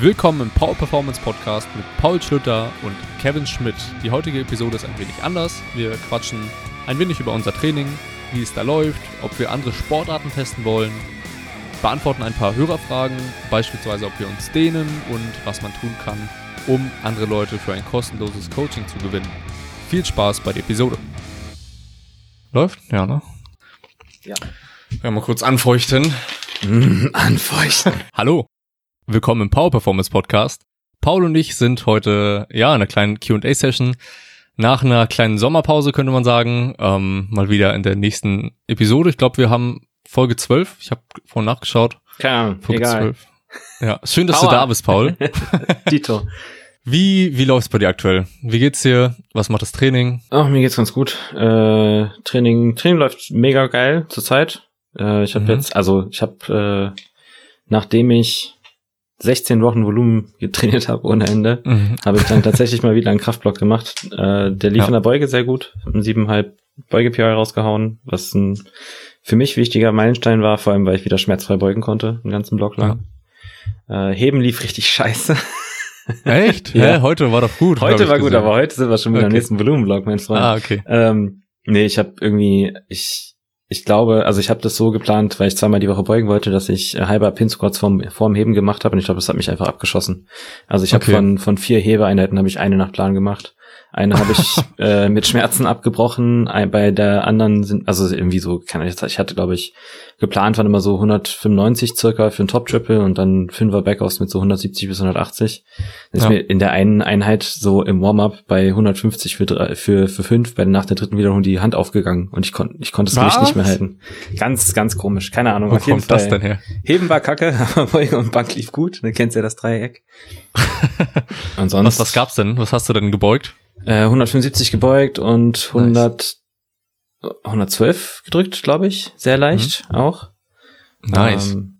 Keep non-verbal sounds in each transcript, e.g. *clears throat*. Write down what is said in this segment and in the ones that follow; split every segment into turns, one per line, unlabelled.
Willkommen im Power Performance Podcast mit Paul Schlüter und Kevin Schmidt. Die heutige Episode ist ein wenig anders. Wir quatschen ein wenig über unser Training, wie es da läuft, ob wir andere Sportarten testen wollen, beantworten ein paar Hörerfragen, beispielsweise ob wir uns dehnen und was man tun kann, um andere Leute für ein kostenloses Coaching zu gewinnen. Viel Spaß bei der Episode. Läuft? Ja, ne?
Ja.
Ja, mal kurz anfeuchten.
Mm, *laughs* anfeuchten.
Hallo. Willkommen im Power Performance Podcast. Paul und ich sind heute, ja, in einer kleinen Q&A-Session. Nach einer kleinen Sommerpause könnte man sagen, ähm, mal wieder in der nächsten Episode. Ich glaube, wir haben Folge 12. Ich habe vorhin nachgeschaut.
Keine Ahnung,
Folge
egal.
12. Ja, schön, dass
Power.
du da bist, Paul. *laughs*
Dito.
Wie, wie läuft's bei dir aktuell? Wie geht's dir? Was macht das Training?
Ach, mir geht's ganz gut. Äh, Training, Training läuft mega geil zurzeit. Äh, ich habe
Mhm.
jetzt, also ich habe, äh, nachdem ich 16 Wochen Volumen getrainiert habe ohne Ende,
Mhm.
habe ich dann tatsächlich mal wieder einen Kraftblock gemacht. Äh, der lief
Ja.
in der Beuge sehr gut. Einen 7,5 Beuge-PI rausgehauen, was ein für mich wichtiger Meilenstein war, vor allem weil ich wieder schmerzfrei beugen konnte, den ganzen Block lang. Äh, Heben lief richtig scheiße. *laughs*
Echt?
Ja.
Hä? Heute war doch gut.
Heute war gut,
gesehen.
aber heute sind wir schon wieder im
Okay.
nächsten Volumenblock, mein Freund.
Ah, okay.
Ähm, nee, ich habe irgendwie, ich, ich glaube, also ich habe das so geplant, weil ich zweimal die Woche beugen wollte, dass ich äh, halber Pin Squats vorm, vorm Heben gemacht habe und ich glaube, das hat mich einfach abgeschossen. Also ich habe
Okay.
von, von vier Hebeeinheiten habe ich eine nach Plan gemacht. Eine habe ich *laughs* äh, mit Schmerzen abgebrochen, ein, bei der anderen sind, also irgendwie so, keine Ahnung, ich hatte, glaube ich, geplant waren immer so 195 circa für ein Top-Triple und dann Fünfer Backoffs mit so 170 bis 180. Dann ist
Ja.
mir in der einen Einheit so im Warm-up bei 150 für, drei- für, für fünf, bei nach der dritten Wiederholung die Hand aufgegangen und ich konnte ich konnte das Gewicht nicht mehr halten. Ganz, ganz komisch. Keine Ahnung.
Wo
auf jeden
kommt das
Fall.
denn her?
Heben war kacke, *laughs* aber Beuge und Bank lief gut. Du kennst ja das Dreieck. *laughs* und sonst
Was, was gab's denn? Was hast du denn gebeugt?
Äh, 175 gebeugt und 100, 112 gedrückt, glaube ich. Sehr leicht auch.
Nice.
Ähm,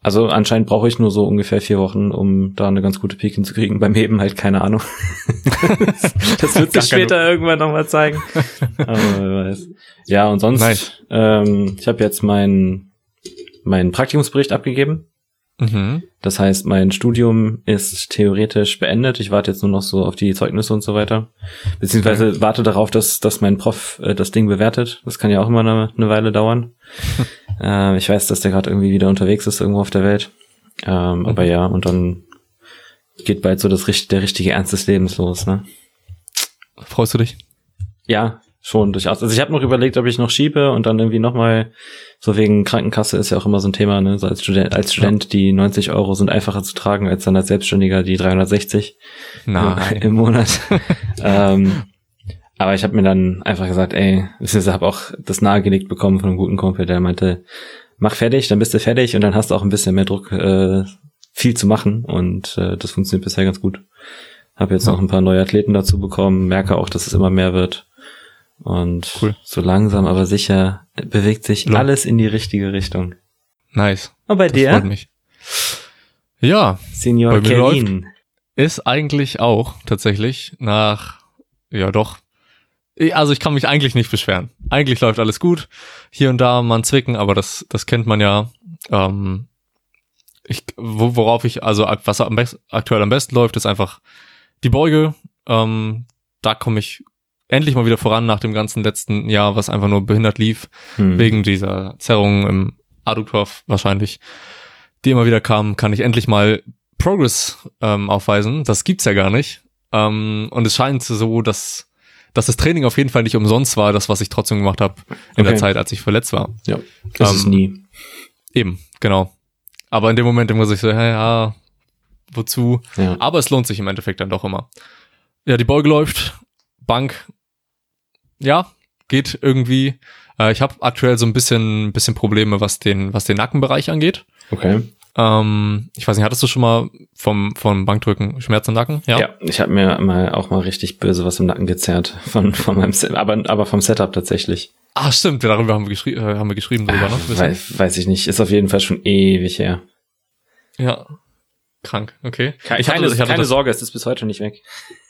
also anscheinend brauche ich nur so ungefähr vier Wochen, um da eine ganz gute Peak hinzukriegen. Beim Heben halt keine Ahnung. *laughs* das wird sich
keine-
später irgendwann nochmal zeigen. Aber wer weiß. Ja, und sonst,
Nice.
ähm, ich habe jetzt meinen meinen Praktikumsbericht abgegeben.
Mhm.
Das heißt, mein Studium ist theoretisch beendet. Ich warte jetzt nur noch so auf die Zeugnisse und so weiter. Beziehungsweise warte darauf, dass, dass mein Prof äh, das Ding bewertet. Das kann ja auch immer eine, eine Weile dauern. *laughs* äh, ich weiß, dass der gerade irgendwie wieder unterwegs ist irgendwo auf der Welt. Ähm, Aber ja, und dann geht bald so das, der richtige Ernst des Lebens los, ne?
Freust du dich?
Ja, schon durchaus. Also ich habe noch überlegt, ob ich noch schiebe und dann irgendwie nochmal, so wegen Krankenkasse ist ja auch immer so ein Thema, ne? So als Student, als Student die 90 Euro sind einfacher zu tragen als dann als Selbstständiger die 360
Nein.
im Monat. *laughs* ähm, aber ich habe mir dann einfach gesagt, ey, ich habe auch das nahegelegt bekommen von einem guten Kumpel, der meinte, mach fertig, dann bist du fertig und dann hast du auch ein bisschen mehr Druck, äh, viel zu machen und äh, das funktioniert bisher ganz gut. Habe jetzt
Ja.
noch ein paar neue Athleten dazu bekommen, merke auch, dass es immer mehr wird. Und
Cool.
so langsam, aber sicher bewegt sich
Ja.
alles in die richtige Richtung.
Nice.
Und bei
Das freut
dir,
mich. Ja,
Senior
Bei mir
Kevin.
ist eigentlich auch tatsächlich nach, ja doch. Also ich kann mich eigentlich nicht beschweren. Eigentlich läuft alles gut. Hier und da mal ein Zwicken, aber das, das kennt man ja. Ähm, ich, wo, worauf ich, also was am best, aktuell am besten läuft, ist einfach die Beuge. Ähm, da komme ich endlich mal wieder voran nach dem ganzen letzten Jahr, was einfach nur behindert lief.
Hm.
wegen dieser Zerrung im Adduktor wahrscheinlich, die immer wieder kamen, kann ich endlich mal Progress ähm, aufweisen. Das gibt's ja gar nicht. Ähm, und es scheint so, dass, dass das Training auf jeden Fall nicht umsonst war, das, was ich trotzdem gemacht habe in der
Okay.
Zeit, als ich verletzt war.
Ja, das
Ähm,
ist nie.
Eben, genau. Aber in dem Moment muss ich so, ja, ja, wozu?
Ja.
Aber es lohnt sich im Endeffekt dann doch immer. Ja, die Beuge läuft, Bank, ja, geht irgendwie. Äh, ich habe aktuell so ein bisschen, bisschen Probleme, was den, was den Nackenbereich angeht.
Okay.
Ähm, ich weiß nicht, hattest du schon mal vom, vom Bankdrücken Schmerz im Nacken?
Ja, ich habe mir mal auch mal richtig böse was im Nacken gezerrt von, von meinem Set, aber, aber vom Setup tatsächlich.
Ah, stimmt, darüber haben wir, geschrie äh, haben wir geschrieben drüber, ne? Wissen?
Weiß, weiß ich nicht, ist auf jeden Fall schon ewig her.
Ja. Krank, okay.
Keine,
ich hatte,
keine,
ich hatte
keine
das,
Sorge, es ist bis heute nicht weg.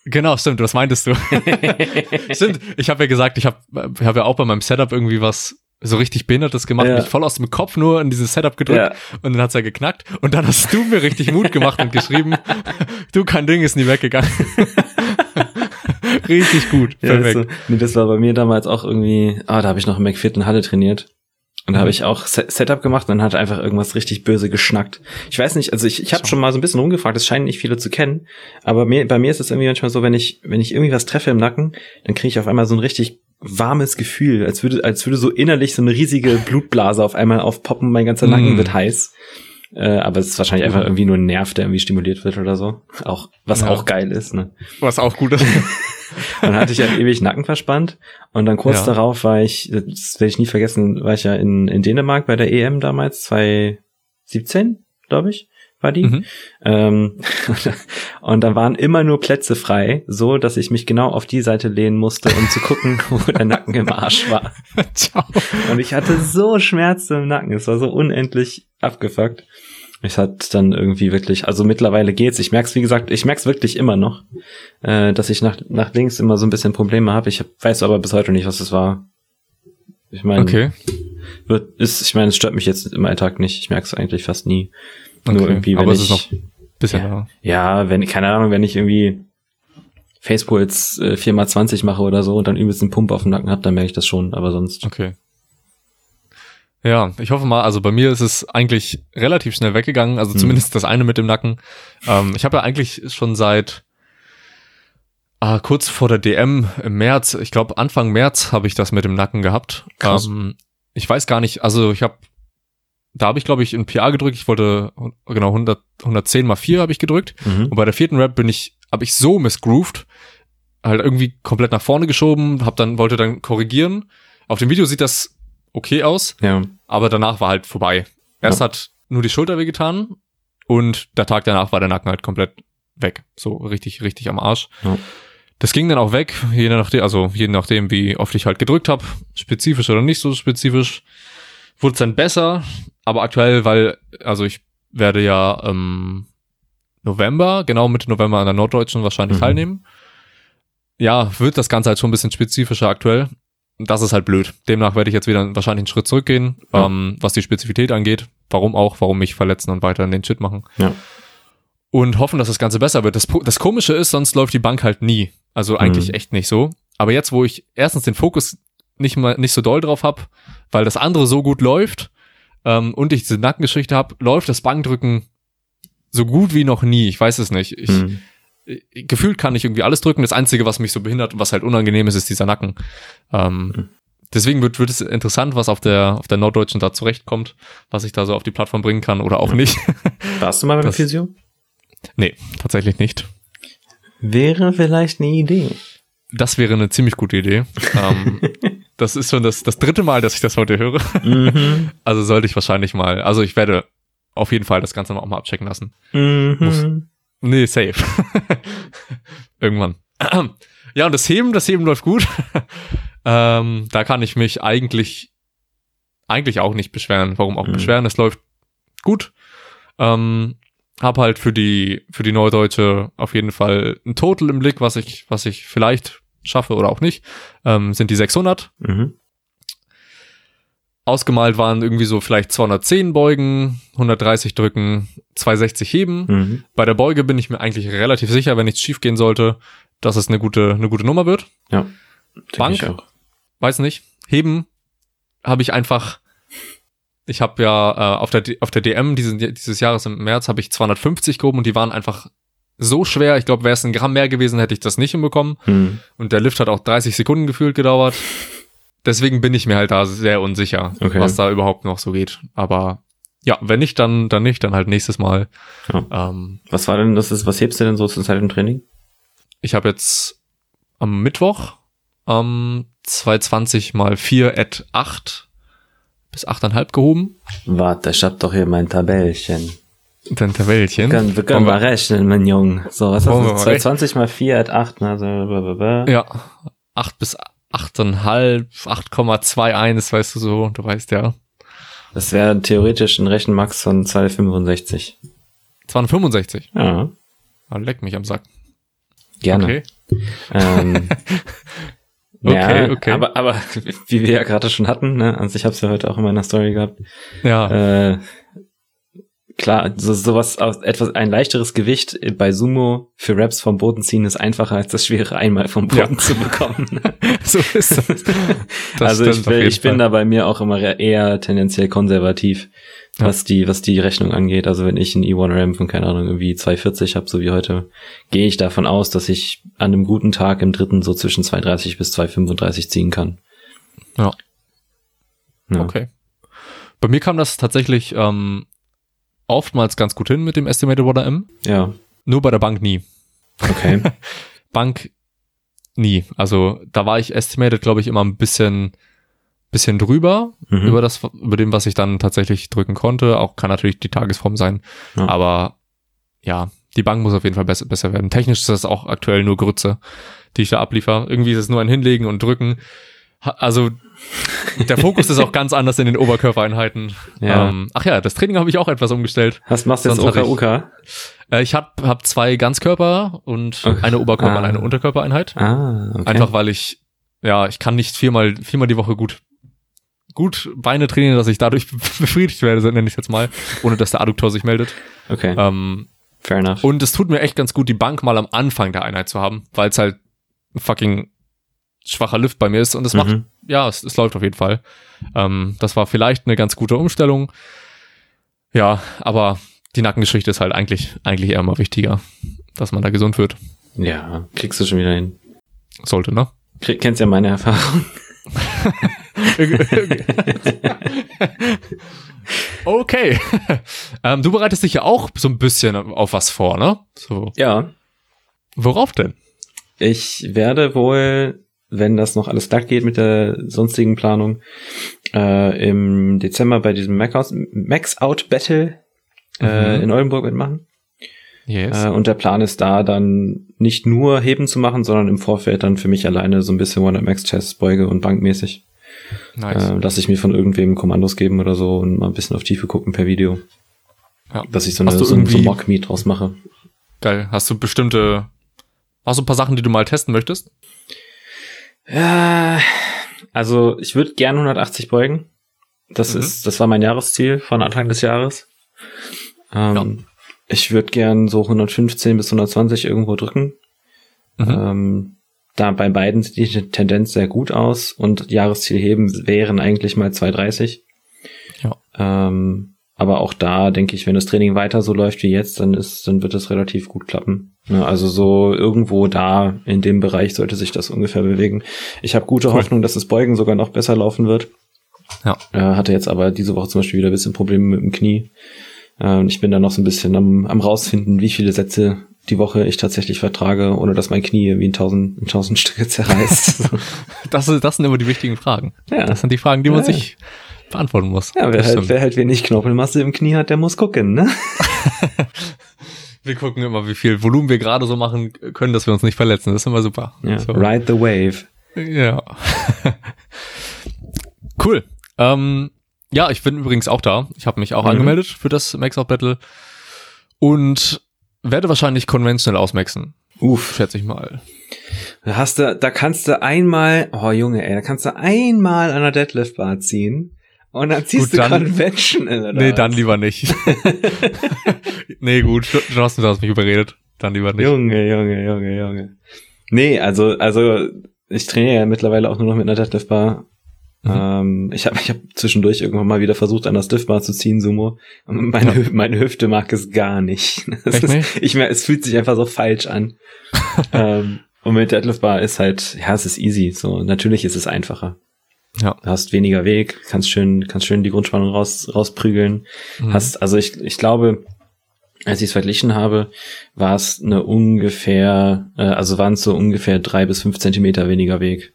Genau, stimmt, das meintest du. *laughs* stimmt, ich habe ja gesagt, ich habe hab ja auch bei meinem Setup irgendwie was so richtig behindertes gemacht,
Ja.
mich voll aus dem Kopf nur in dieses Setup gedrückt
Ja.
und dann hat's ja geknackt und dann hast du mir richtig Mut gemacht und geschrieben, *laughs* du, kein Ding ist nie weggegangen. *laughs* richtig gut,
Ja,
perfekt.
so. nee, das war bei mir damals auch irgendwie, ah, da habe ich noch im McFit in Halle trainiert. Und da habe
Mhm.
ich auch Se- Setup gemacht und dann hat einfach irgendwas richtig böse geschnackt. Ich weiß nicht, also ich, ich habe schon mal so ein bisschen rumgefragt, das scheinen nicht viele zu kennen, aber mir, bei mir ist es irgendwie manchmal so, wenn ich, wenn ich irgendwie was treffe im Nacken, dann kriege ich auf einmal so ein richtig warmes Gefühl, als würde, als würde so innerlich so eine riesige Blutblase auf einmal aufpoppen, mein ganzer Nacken
Mm.
wird heiß. Äh, aber es ist wahrscheinlich einfach irgendwie nur ein Nerv, der irgendwie stimuliert wird oder so. Auch, was
Ja.
auch geil ist, ne?
Was auch gut ist. *laughs*
Und dann hatte ich halt ewig Nacken verspannt. Und dann kurz
Ja.
darauf war ich, das werde ich nie vergessen, war ich ja in, in Dänemark bei der EM damals, 2017, glaube ich, war die.
Mhm.
Ähm, *laughs* und da waren immer nur Plätze frei, so dass ich mich genau auf die Seite lehnen musste, um zu gucken, *laughs* wo der Nacken im Arsch war. *laughs*
Ciao.
Und ich hatte so Schmerzen im Nacken. Es war so unendlich abgefuckt. Es hat dann irgendwie wirklich, also mittlerweile geht's. Ich merk's, wie gesagt, ich merk's wirklich immer noch, äh, dass ich nach, nach links immer so ein bisschen Probleme habe. Ich weiß aber bis heute nicht, was es war. Ich meine,
Okay.
wird, ist, ich meine, es stört mich jetzt im Alltag nicht. Ich merk's eigentlich fast nie. Nur
Okay.
irgendwie, wenn
Aber es
ich,
ist noch bisschen
Ja. ja, wenn, keine Ahnung, wenn ich irgendwie Facepuls äh, 4x20 mache oder so und dann übelst einen Pump auf dem Nacken hab, dann merke ich das schon, aber sonst.
Okay. Ja, ich hoffe mal, also bei mir ist es eigentlich relativ schnell weggegangen, also
Hm.
zumindest das eine mit dem Nacken. Ähm, ich habe ja eigentlich schon seit ah, kurz vor der DM im März, ich glaube Anfang März habe ich das mit dem Nacken gehabt.
Krass.
Ähm, ich weiß gar nicht, also ich habe, da habe ich glaube ich in PA gedrückt, ich wollte genau 100, 110 mal 4 habe ich gedrückt.
Mhm.
Und bei der vierten Rap bin ich, habe ich so missgrooved, halt irgendwie komplett nach vorne geschoben, hab dann, wollte dann korrigieren. Auf dem Video sieht das okay aus,
Ja.
aber danach war halt vorbei. Erst hat nur die Schulter wehgetan und der Tag danach war der Nacken halt komplett weg. So richtig, richtig am Arsch.
Ja.
Das ging dann auch weg, je nachdem, also je nachdem, wie oft ich halt gedrückt habe, spezifisch oder nicht so spezifisch, wurde es dann besser, aber aktuell, weil, also ich werde ja ähm, November, genau Mitte November an der Norddeutschen wahrscheinlich
Mhm.
teilnehmen. Ja, wird das Ganze halt schon ein bisschen spezifischer aktuell. Das ist halt blöd. Demnach werde ich jetzt wieder wahrscheinlich einen Schritt zurückgehen,
Ja.
ähm, was die Spezifität angeht. Warum auch, warum mich verletzen und weiter in den Shit machen.
Ja.
Und hoffen, dass das Ganze besser wird. Das, das Komische ist, sonst läuft die Bank halt nie. Also eigentlich
Mhm.
echt nicht so. Aber jetzt, wo ich erstens den Fokus nicht mal nicht so doll drauf hab, weil das andere so gut läuft ähm, und ich diese Nackengeschichte hab, läuft das Bankdrücken so gut wie noch nie. Ich weiß es nicht. Ich,
Mhm.
Ich- gefühlt kann ich irgendwie alles drücken. Das Einzige, was mich so behindert und was halt unangenehm ist, ist dieser Nacken. Ähm,
Mhm.
Deswegen wird, wird es interessant, was auf der, auf der Norddeutschen da zurechtkommt, was ich da so auf die Plattform bringen kann oder auch nicht. *laughs*
Warst du mal beim
Das-
Physio?
nee, tatsächlich nicht.
Wäre vielleicht eine Idee.
Das wäre eine ziemlich gute Idee. ähm, *laughs* das ist schon das, das dritte Mal, dass ich das heute höre.
Mhm. *laughs*
Also sollte ich wahrscheinlich mal, also ich werde auf jeden Fall das Ganze auch mal abchecken lassen.
Mhm.
Nee, safe. *laughs* Irgendwann. *clears throat* Ja, und das Heben, das Heben läuft gut. *laughs* ähm, da kann ich mich eigentlich, eigentlich auch nicht beschweren. Warum auch
Mhm.
beschweren? Es läuft gut. Ähm, hab halt für die, für die Neudeutsche auf jeden Fall ein Total im Blick, was ich, was ich vielleicht schaffe oder auch nicht. Ähm, sind die 600.
Mhm.
Ausgemalt waren irgendwie so vielleicht 210 Beugen, 130 drücken, 260 heben.
Mhm.
Bei der Beuge bin ich mir eigentlich relativ sicher, wenn nichts schief gehen sollte, dass es eine gute, eine gute Nummer wird.
Ja.
Bank? Weiß nicht. Heben habe ich einfach. Ich habe ja äh, auf der auf der DM diesen, dieses Jahres im März habe ich 250 gehoben und die waren einfach so schwer. Ich glaube, wäre es ein Gramm mehr gewesen, hätte ich das nicht hinbekommen.
Mhm.
Und der Lift hat auch 30 Sekunden gefühlt gedauert. Deswegen bin ich mir halt da sehr unsicher,
Okay.
was da überhaupt noch so geht. Aber ja, wenn nicht, dann dann nicht, dann halt nächstes Mal.
Ja.
Ähm,
Was war denn das? Ist, was hebst du denn so zur Zeit im Training?
Ich habe jetzt am Mittwoch ähm, 220 mal 4 at 8 bis 8,5 gehoben.
Warte, ich hab doch hier mein Tabellchen.
Dann Tabellchen.
Können, wir können mal rechnen, mein Junge. So, was
wir
hast du? 220 mal 4 at 8, ne? Also, blablabla.
Ja, 8 bis 8,5, 8,21, weißt du so, du weißt ja.
Das wäre theoretisch ein Rechenmax von 265.
265.
Ja,
Ah, leck mich am Sack.
gerne.
Okay.
Ähm, *laughs* Okay, ja, okay. Aber, aber *laughs* wie wir ja gerade schon hatten, ne, also ich habe es ja heute auch in meiner Story gehabt.
Ja.
Äh, klar, so, sowas aus etwas ein leichteres Gewicht bei Sumo für Raps vom Boden ziehen ist einfacher als das schwere einmal vom Boden ja. zu bekommen. *laughs*
so ist das. *laughs*
das also ich, ich bin da bei mir auch immer eher tendenziell konservativ, ja. was die was die Rechnung angeht. Also wenn ich ein E1 RAM von keine Ahnung irgendwie 240 habe, so wie heute, gehe ich davon aus, dass ich an einem guten Tag im dritten so zwischen 230 bis 235 ziehen kann.
Ja. ja. Okay. Bei mir kam das tatsächlich ähm, oftmals ganz gut hin mit dem Estimated Water M.
Ja.
Nur bei der Bank nie.
Okay. *laughs*
Bank nie. Also da war ich Estimated, glaube ich, immer ein bisschen, bisschen drüber mhm. über das, über dem, was ich dann tatsächlich drücken konnte. Auch kann natürlich die Tagesform sein. Ja. Aber ja, die Bank muss auf jeden Fall besser, besser werden. Technisch ist das auch aktuell nur Grütze, die ich da abliefer. Irgendwie ist es nur ein Hinlegen und Drücken. Also der Fokus ist auch ganz anders in den Oberkörpereinheiten. Ja. Ähm, ach ja, das Training habe ich auch etwas umgestellt.
Was machst du jetzt
Oka
Oka?
Äh, ich habe hab zwei Ganzkörper und okay. eine Oberkörper ah. und eine Unterkörpereinheit.
Ah, okay.
Einfach weil ich, ja, ich kann nicht viermal, viermal die Woche gut gut Beine trainieren, dass ich dadurch *laughs* befriedigt werde, nenne ich jetzt mal, ohne dass der Adduktor sich meldet.
Okay.
Ähm,
Fair enough.
Und es tut mir echt ganz gut, die Bank mal am Anfang der Einheit zu haben, weil es halt fucking schwacher Lift bei mir ist und es mhm. macht, ja, es, es, läuft auf jeden Fall. Ähm, das war vielleicht eine ganz gute Umstellung. Ja, aber die Nackengeschichte ist halt eigentlich, eigentlich eher mal wichtiger, dass man da gesund wird.
Ja, kriegst du schon wieder hin.
Sollte, ne?
Krieg, kennst ja meine Erfahrung. *laughs*
okay. *laughs* ähm, du bereitest dich ja auch so ein bisschen auf was vor, ne? So.
Ja.
Worauf denn?
Ich werde wohl wenn das noch alles glatt geht mit der sonstigen Planung, äh, im Dezember bei diesem Max-Out-Battle äh, mhm. in Oldenburg mitmachen.
Yes.
Äh, und der Plan ist da dann nicht nur Heben zu machen, sondern im Vorfeld dann für mich alleine so ein bisschen One Max Chest Beuge und Bankmäßig. Nice. Äh, lass ich mir von irgendwem Kommandos geben oder so und mal ein bisschen auf Tiefe gucken per Video. Ja. Dass ich so eine, so, so Mock-Meet draus mache.
Geil. Hast du bestimmte, hast du ein paar Sachen, die du mal testen möchtest?
Ja, also ich würde gern 180 beugen. Das mhm. ist, das war mein Jahresziel von Anfang des Jahres. Ähm, ja. Ich würde gern so 115 bis 120 irgendwo drücken. Mhm. Ähm, da bei beiden sieht die Tendenz sehr gut aus und Jahresziel heben wären eigentlich mal 230.
Ja.
Ähm, aber auch da denke ich, wenn das Training weiter so läuft wie jetzt, dann ist, dann wird es relativ gut klappen. Ja, also so irgendwo da in dem Bereich sollte sich das ungefähr bewegen. Ich habe gute cool. Hoffnung, dass das Beugen sogar noch besser laufen wird.
Ja.
Äh, hatte jetzt aber diese Woche zum Beispiel wieder ein bisschen Probleme mit dem Knie. Äh, ich bin da noch so ein bisschen am, am rausfinden, wie viele Sätze die Woche ich tatsächlich vertrage, ohne dass mein Knie wie ein tausend, ein tausend Stücke zerreißt. *laughs*
das, das sind immer die wichtigen Fragen. Ja. Das sind die Fragen, die man ja. sich beantworten muss.
Ja, wer halt, wer halt wenig Knorpelmasse im Knie hat, der muss gucken, ne? *laughs*
wir gucken immer, wie viel Volumen wir gerade so machen können, dass wir uns nicht verletzen. Das ist immer super.
Ja, so. Ride the wave.
Ja. *laughs* cool. Ähm, ja, ich bin übrigens auch da. Ich habe mich auch mhm. angemeldet für das Max-Out Battle und werde wahrscheinlich konventionell ausmaxen.
Uff.
Schätze ich mal.
Da hast du, da kannst du einmal, oh Junge, ey, da kannst du einmal an der Deadlift Bar ziehen und dann ziehst gut, du dann, Convention in
der Nee, dann lieber nicht. *laughs* nee, gut, Johnson, du hast mich überredet. Dann lieber nicht.
Junge, Junge, Junge, Junge. Nee, also, also, ich trainiere ja mittlerweile auch nur noch mit einer Deadlift Bar. Mhm. Ähm, ich habe ich hab zwischendurch irgendwann mal wieder versucht, an der Stiff Bar zu ziehen, Sumo. Meine, ja. meine Hüfte mag es gar nicht. *laughs*
Echt
ist,
nicht?
Ich mehr, es fühlt sich einfach so falsch an. *laughs* ähm, und mit Deadlift Bar ist halt, ja, es ist easy. So, natürlich ist es einfacher.
Ja.
Du hast weniger Weg, kannst schön, kannst schön die Grundspannung raus, rausprügeln. Mhm. Hast, also ich, ich glaube, als ich es verglichen habe, war es eine ungefähr, äh, also waren es so ungefähr drei bis fünf Zentimeter weniger Weg.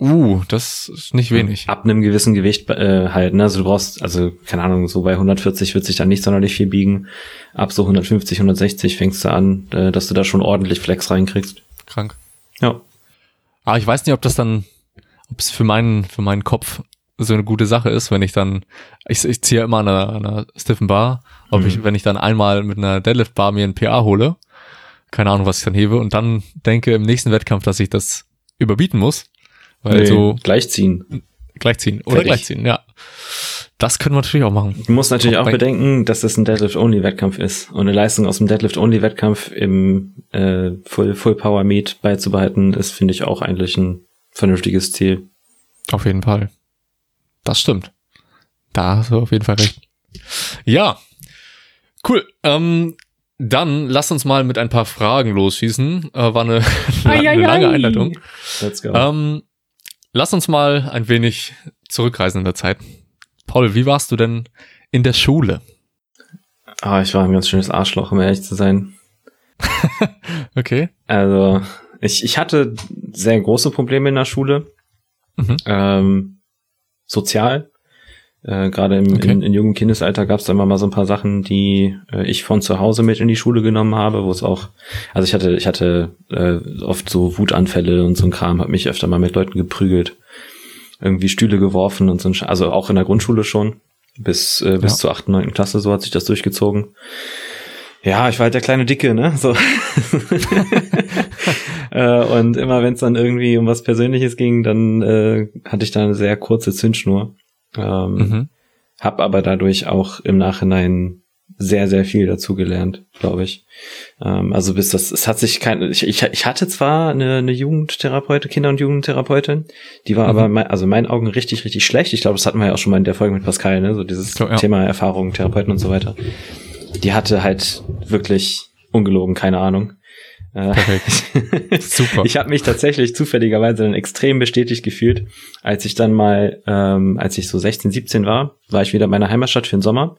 Uh, das ist nicht wenig.
Ab einem gewissen Gewicht äh, halt, ne? Also du brauchst, also keine Ahnung, so bei 140 wird sich dann nicht sonderlich viel biegen. Ab so 150, 160 fängst du an, äh, dass du da schon ordentlich Flex reinkriegst.
Krank.
Ja.
Aber ich weiß nicht, ob das dann ob es für meinen, für meinen Kopf so eine gute Sache ist, wenn ich dann, ich, ich ziehe immer an einer, einer stiffen Bar, ob mhm. ich, wenn ich dann einmal mit einer Deadlift Bar mir ein PA hole, keine Ahnung, was ich dann hebe, und dann denke im nächsten Wettkampf, dass ich das überbieten muss, Weil
Nee,
so
gleichziehen.
gleichziehen. Oder
Fertig.
gleichziehen, ja. Das können wir natürlich auch machen.
Du musst natürlich
Auch
auch bedenken, dass das ein Deadlift-Only-Wettkampf ist. Und eine Leistung aus dem Deadlift-Only-Wettkampf im äh, Full, Full Power Meet beizubehalten, ist, finde ich, auch eigentlich ein vernünftiges Ziel.
Auf jeden Fall. Das stimmt. Da hast du auf jeden Fall recht. Ja. Cool. Ähm, dann lass uns mal mit ein paar Fragen losschießen. Äh, war eine, *laughs* eine lange Einleitung.
Let's go.
Ähm, lass uns mal ein wenig zurückreisen in der Zeit. Paul, wie warst du denn in der Schule?
Ah, ich war ein ganz schönes Arschloch, um ehrlich zu sein. *laughs*
Okay.
Also, ich, ich hatte sehr große Probleme in der Schule.
Mhm.
Ähm, sozial. Äh, Gerade im,
Okay.
in, in jungem Kindesalter gab es immer mal so ein paar Sachen, die äh, ich von zu Hause mit in die Schule genommen habe, wo es auch, also ich hatte, ich hatte äh, oft so Wutanfälle und so ein Kram, habe mich öfter mal mit Leuten geprügelt, irgendwie Stühle geworfen und so ein, Sch- also auch in der Grundschule schon, bis, äh, bis
Ja.
zur achten, neunten Klasse, so hat sich das durchgezogen. Ja, ich war halt der kleine Dicke, ne? So. *laughs* *laughs* äh, und immer wenn es dann irgendwie um was Persönliches ging, dann äh, hatte ich da eine sehr kurze Zündschnur. Ähm,
Mhm.
Hab aber dadurch auch im Nachhinein sehr, sehr viel dazugelernt, glaube ich. Ähm, also bis das, es hat sich kein, ich, ich, ich hatte zwar eine, eine Jugendtherapeutin, Kinder- und Jugendtherapeutin, die war
Mhm.
aber, mein, also in meinen Augen richtig, richtig schlecht. Ich glaube, das hatten wir ja auch schon mal in der Folge mit Pascal, ne? So dieses
Ja, ja.
Thema Erfahrung, Therapeuten und so weiter. Die hatte halt wirklich ungelogen, keine Ahnung. Äh,
Perfekt. *laughs* Super.
ich habe mich tatsächlich zufälligerweise dann extrem bestätigt gefühlt, als ich dann mal, ähm, als ich so 16, 17 war, war ich wieder in meiner Heimatstadt für den Sommer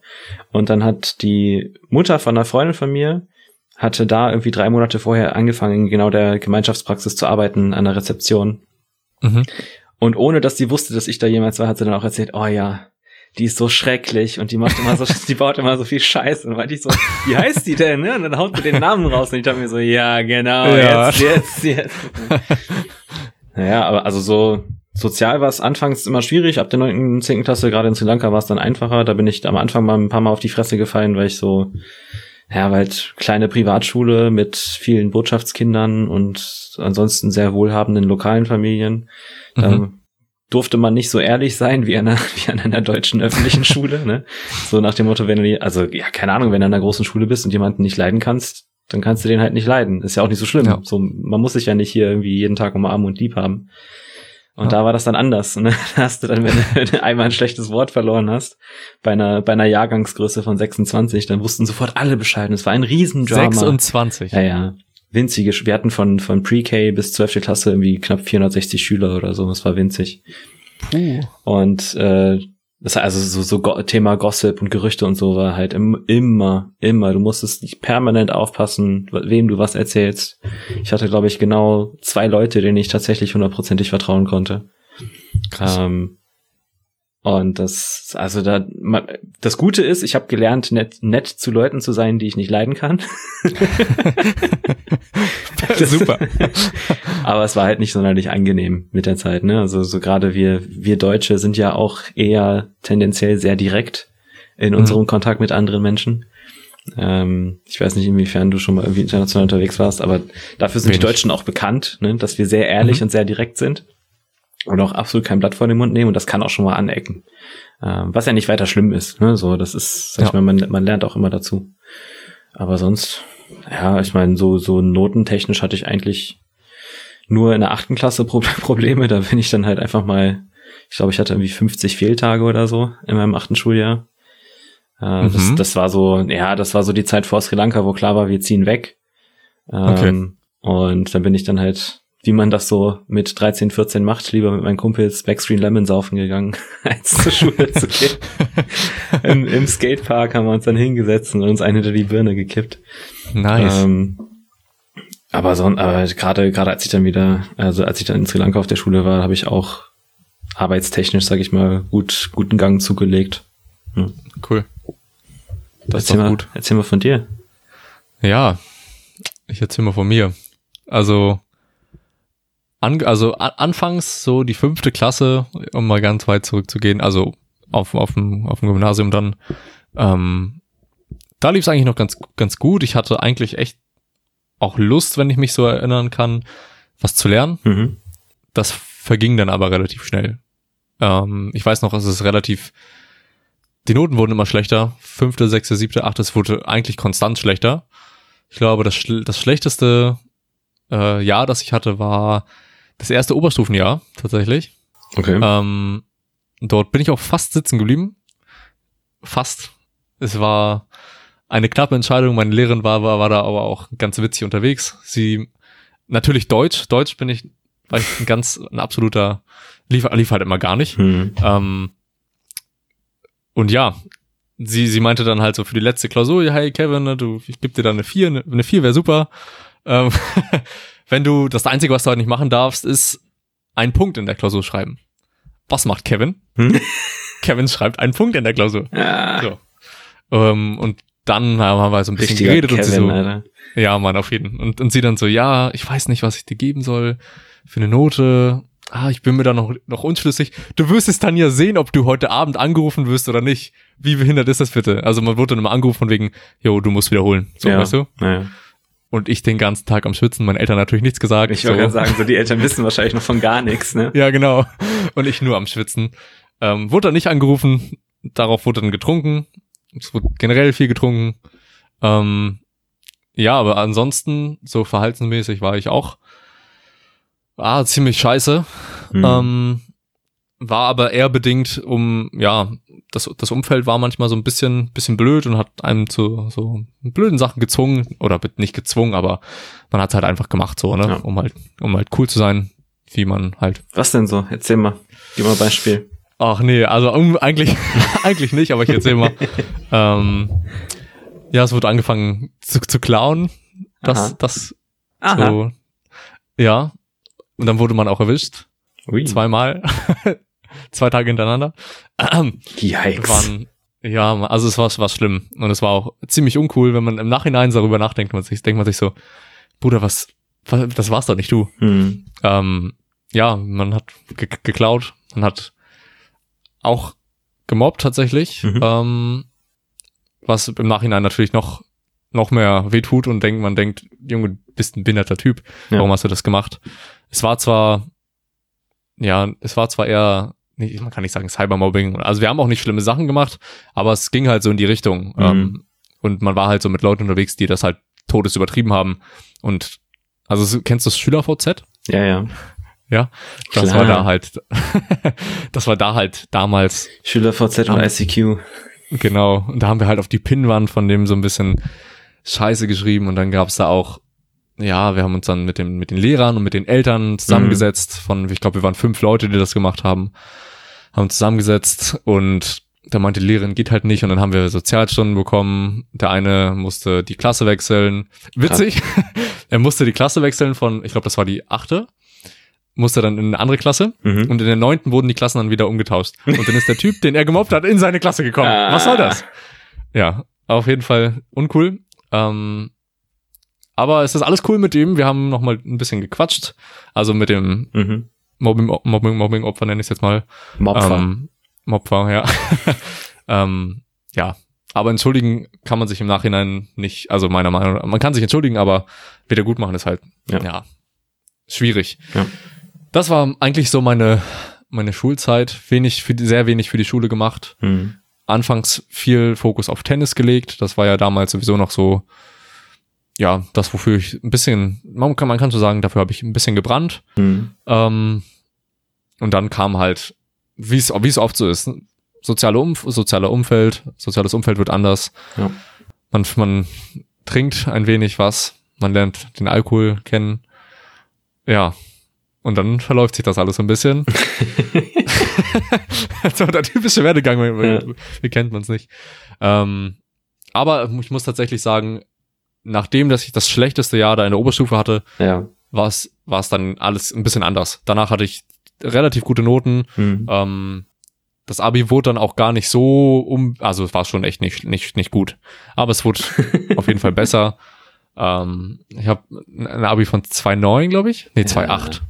und dann hat die Mutter von einer Freundin von mir hatte da irgendwie drei Monate vorher angefangen, in genau der Gemeinschaftspraxis zu arbeiten an der Rezeption.
Mhm.
Und ohne dass sie wusste, dass ich da jemals war, hat sie dann auch erzählt, oh ja, die ist so schrecklich und die macht immer so, *laughs* die baut immer so viel Scheiße. Und meinte ich so, wie heißt die denn? Ne? Und dann haut sie den Namen raus und ich dachte mir so, ja, genau,
Ja.
jetzt, jetzt, jetzt. *laughs* naja, aber also so sozial war es anfangs immer schwierig. Ab der 9., und 10. Klasse, gerade in Sri Lanka, war es dann einfacher. Da bin ich am Anfang mal ein paar Mal auf die Fresse gefallen, weil ich so, ja, weil halt kleine Privatschule mit vielen Botschaftskindern und ansonsten sehr wohlhabenden lokalen Familien.
Mhm.
Durfte man nicht so ehrlich sein wie an einer, *laughs* wie an einer deutschen öffentlichen Schule, ne? So nach dem Motto, wenn du, die- also, ja, keine Ahnung, wenn du an einer großen Schule bist und jemanden nicht leiden kannst, dann kannst du den halt nicht leiden. Ist ja auch nicht so schlimm.
Ja.
So, man muss sich ja nicht hier irgendwie jeden Tag umarmen und lieb haben. Und
Ja.
da war das dann anders. Ne? *laughs* Da hast du dann, wenn du, einmal ein schlechtes Wort verloren hast, bei einer, bei einer Jahrgangsgröße von 26, dann wussten sofort alle Bescheid. Und es war ein Riesendrama.
26.
Ja, ja. Winzige, wir hatten von, von Pre-K bis 12. Klasse irgendwie knapp 460 Schüler oder so. Das war winzig.
Puh.
Und äh, das also so, so Thema Gossip und Gerüchte und so war halt im, immer, immer. Du musstest nicht permanent aufpassen, wem du was erzählst. Ich hatte, glaube ich, genau zwei Leute, denen ich tatsächlich hundertprozentig vertrauen konnte.
Krass.
Ähm, und das, also da, das Gute ist, ich habe gelernt, nett, nett zu Leuten zu sein, die ich nicht leiden kann. *laughs*
Super. *laughs*
Aber es war halt nicht sonderlich angenehm mit der Zeit, ne? Also so gerade wir, wir Deutsche sind ja auch eher tendenziell sehr direkt in
Mhm.
unserem Kontakt mit anderen Menschen. Ähm, ich weiß nicht, inwiefern du schon mal irgendwie international unterwegs warst, aber dafür sind die
Wenig.
Deutschen auch bekannt, ne? dass wir sehr ehrlich
Mhm.
und sehr direkt sind und auch absolut kein Blatt vor den Mund nehmen und das kann auch schon mal anecken. Ähm, was ja nicht weiter schlimm ist, ne? So, das ist, sag ich
Ja.
mal, man, man lernt auch immer dazu. Aber sonst, ja, ich meine, so, so notentechnisch hatte ich eigentlich nur in der achten Klasse Pro *laughs* Probleme. Da bin ich dann halt einfach mal, ich glaube, ich hatte irgendwie 50 Fehltage oder so in meinem achten Schuljahr. Äh, das,
Mhm.
das war so, ja, das war so die Zeit vor Sri Lanka, wo klar war, wir ziehen weg. Ähm, Und dann bin ich dann halt, wie man das so mit 13, 14 macht, lieber mit meinen Kumpels Backstreet Lemon saufen gegangen, *laughs* als zur Schule zu gehen. *laughs* Im, Im Skatepark haben wir uns dann hingesetzt und uns einen hinter die Birne gekippt.
Nice.
Ähm, aber so, aber gerade gerade als ich dann wieder, also als ich dann in Sri Lanka auf der Schule war, habe ich auch arbeitstechnisch, sag ich mal, gut guten Gang zugelegt.
cool. Das ist
erzähl
doch
mal,
gut.
Erzähl mal von dir.
Ja, ich erzähle mal von mir. Also, an, also a, anfangs so die fünfte Klasse, um mal ganz weit zurückzugehen, also auf, auf, dem, auf dem Gymnasium dann, ähm, da lief es eigentlich noch ganz, ganz gut. Ich hatte eigentlich echt auch Lust, wenn ich mich so erinnern kann, was zu lernen.
Mhm.
Das verging dann aber relativ schnell. Ähm, ich weiß noch, es ist relativ, die Noten wurden immer schlechter. Fünfte, sechste, siebte, achte, es wurde eigentlich konstant schlechter. Ich glaube, das, das schlechteste äh, Jahr, das ich hatte, war das erste Oberstufenjahr tatsächlich.
Okay.
Ähm, dort bin ich auch fast sitzen geblieben. Fast. Es war eine knappe Entscheidung. Meine Lehrerin war, war, war da aber auch ganz witzig unterwegs. Sie, natürlich Deutsch. Deutsch bin ich, war ich ein ganz, ein absoluter, lief, lief halt immer gar nicht.
Hm.
Ähm, und ja, sie, sie meinte dann halt so für die letzte Klausur, hey Kevin, ne, du, ich gebe dir dann eine 4, eine, eine 4 wäre super. Ähm, *laughs* wenn du, das Einzige, was du halt nicht machen darfst, ist einen Punkt in der Klausur schreiben. Was macht Kevin?
Hm? *laughs*
Kevin schreibt einen Punkt in der Klausur.
Ah,
So. Ähm, und dann haben wir so ein bisschen
richtiger
geredet und sie
Kevin,
so,
Alter.
ja, Mann, auf jeden. Und, und sie dann so, ja, ich weiß nicht, was ich dir geben soll für eine Note. Ah, ich bin mir da noch, noch unschlüssig. Du wirst es dann ja sehen, ob du heute Abend angerufen wirst oder nicht. Wie behindert ist das bitte? Also man wurde dann immer angerufen von wegen, jo, du musst wiederholen. So,
ja.
weißt du?
Naja.
Und ich den ganzen Tag am Schwitzen, meine Eltern natürlich nichts gesagt.
Ich
so.
wollte gerade sagen, so die Eltern wissen wahrscheinlich noch von gar nichts, ne?
Ja, genau. Und ich nur am Schwitzen. Ähm, wurde dann nicht angerufen. Darauf wurde dann getrunken. Es wurde generell viel getrunken. Ähm, ja, aber ansonsten, so verhaltensmäßig war ich auch ah, ziemlich scheiße.
Hm.
Ähm, war aber eher bedingt um, ja, das, das Umfeld war manchmal so ein bisschen, bisschen blöd und hat einem zu so blöden Sachen gezwungen, oder nicht gezwungen, aber man hat halt einfach gemacht, so, ne,
Ja.
um halt, um halt cool zu sein, wie man halt
Was denn so? Erzähl mal. Gib mal ein Beispiel.
Ach nee, also um, eigentlich, *laughs* eigentlich nicht, aber ich erzähl mal. *laughs* ähm, ja, es wurde angefangen zu, zu klauen. Das,
Aha.
das,
Aha.
so, ja. Und dann wurde man auch erwischt.
Ui.
Zweimal. *laughs* Zwei Tage hintereinander.
Yikes.
Waren, ja, also es war, es war schlimm. Und es war auch ziemlich uncool, wenn man im Nachhinein darüber nachdenkt, man sich, denkt man sich so, Bruder, was, was das war's doch nicht du.
Hm.
Ähm, ja, man hat ge geklaut, man hat auch gemobbt tatsächlich,
Mhm.
ähm, was im Nachhinein natürlich noch noch mehr wehtut und denkt, man denkt, Junge, du bist ein behinderter Typ,
Ja.
warum hast du das gemacht? Es war zwar, ja, es war zwar eher, nicht, man kann nicht sagen Cybermobbing, also wir haben auch nicht schlimme Sachen gemacht, aber es ging halt so in die Richtung
Mhm.
ähm, und man war halt so mit Leuten unterwegs, die das halt todes übertrieben haben und also so- kennst du das Schüler-VZ?
Ja, ja.
Ja, das
Klar.
war da halt, *laughs* das war da halt damals,
Schüler VZ und. ICQ.
genau. Und da haben wir halt auf die Pinnwand von dem so ein bisschen Scheiße geschrieben und dann gab's da auch, ja, wir haben uns dann mit dem, mit den Lehrern und mit den Eltern zusammengesetzt von, ich glaube, wir waren fünf Leute, die das gemacht haben, haben uns zusammengesetzt und da meinte die Lehrerin geht halt nicht und dann haben wir Sozialstunden bekommen. Der eine musste die Klasse wechseln. Witzig. *laughs* er musste die Klasse wechseln von, ich glaube, das war die achte, musste dann in eine andere Klasse
Mhm.
und in der neunten wurden die Klassen dann wieder umgetauscht. Und dann ist der Typ, den er gemobbt hat, in seine Klasse gekommen.
Ah.
Was soll das? Ja, auf jeden Fall uncool. Ähm, aber es ist alles cool mit ihm. Wir haben noch mal ein bisschen gequatscht. Also mit dem
Mhm.
Mobbing, Mobbing, Mobbing Opfer nenne ich es jetzt mal.
Mopfer.
Ähm, Mopfer, ja. *laughs* ähm, ja. Aber entschuldigen kann man sich im Nachhinein nicht, also meiner Meinung nach, man kann sich entschuldigen, aber wieder gut machen ist halt,
Ja.
ja, schwierig.
Ja.
Das war eigentlich so meine, meine Schulzeit. Wenig für sehr wenig für die Schule gemacht.
Mhm.
Anfangs viel Fokus auf Tennis gelegt. Das war ja damals sowieso noch so, ja, das, wofür ich ein bisschen, man kann, man kann so sagen, dafür habe ich ein bisschen gebrannt.
Mhm.
Ähm, und dann kam halt, wie es wie es oft so ist, soziale Umf sozialer Umfeld, soziales Umfeld wird anders.
Ja.
Man, man trinkt ein wenig was, man lernt den Alkohol kennen. Ja. Und dann verläuft sich das alles so ein bisschen. *laughs* *laughs* so der typische Werdegang,
Ja.
wie kennt man es nicht. Ähm, aber ich muss tatsächlich sagen, nachdem, dass ich das schlechteste Jahr da in der Oberstufe hatte,
Ja.
war es war es dann alles ein bisschen anders. Danach hatte ich relativ gute Noten.
Mhm.
Ähm, das Abi wurde dann auch gar nicht so um, also es war schon echt nicht nicht nicht gut, aber es wurde *laughs* auf jeden Fall besser. Ähm, ich habe ein Abi von 2,9, glaube ich. Nee, 2,8.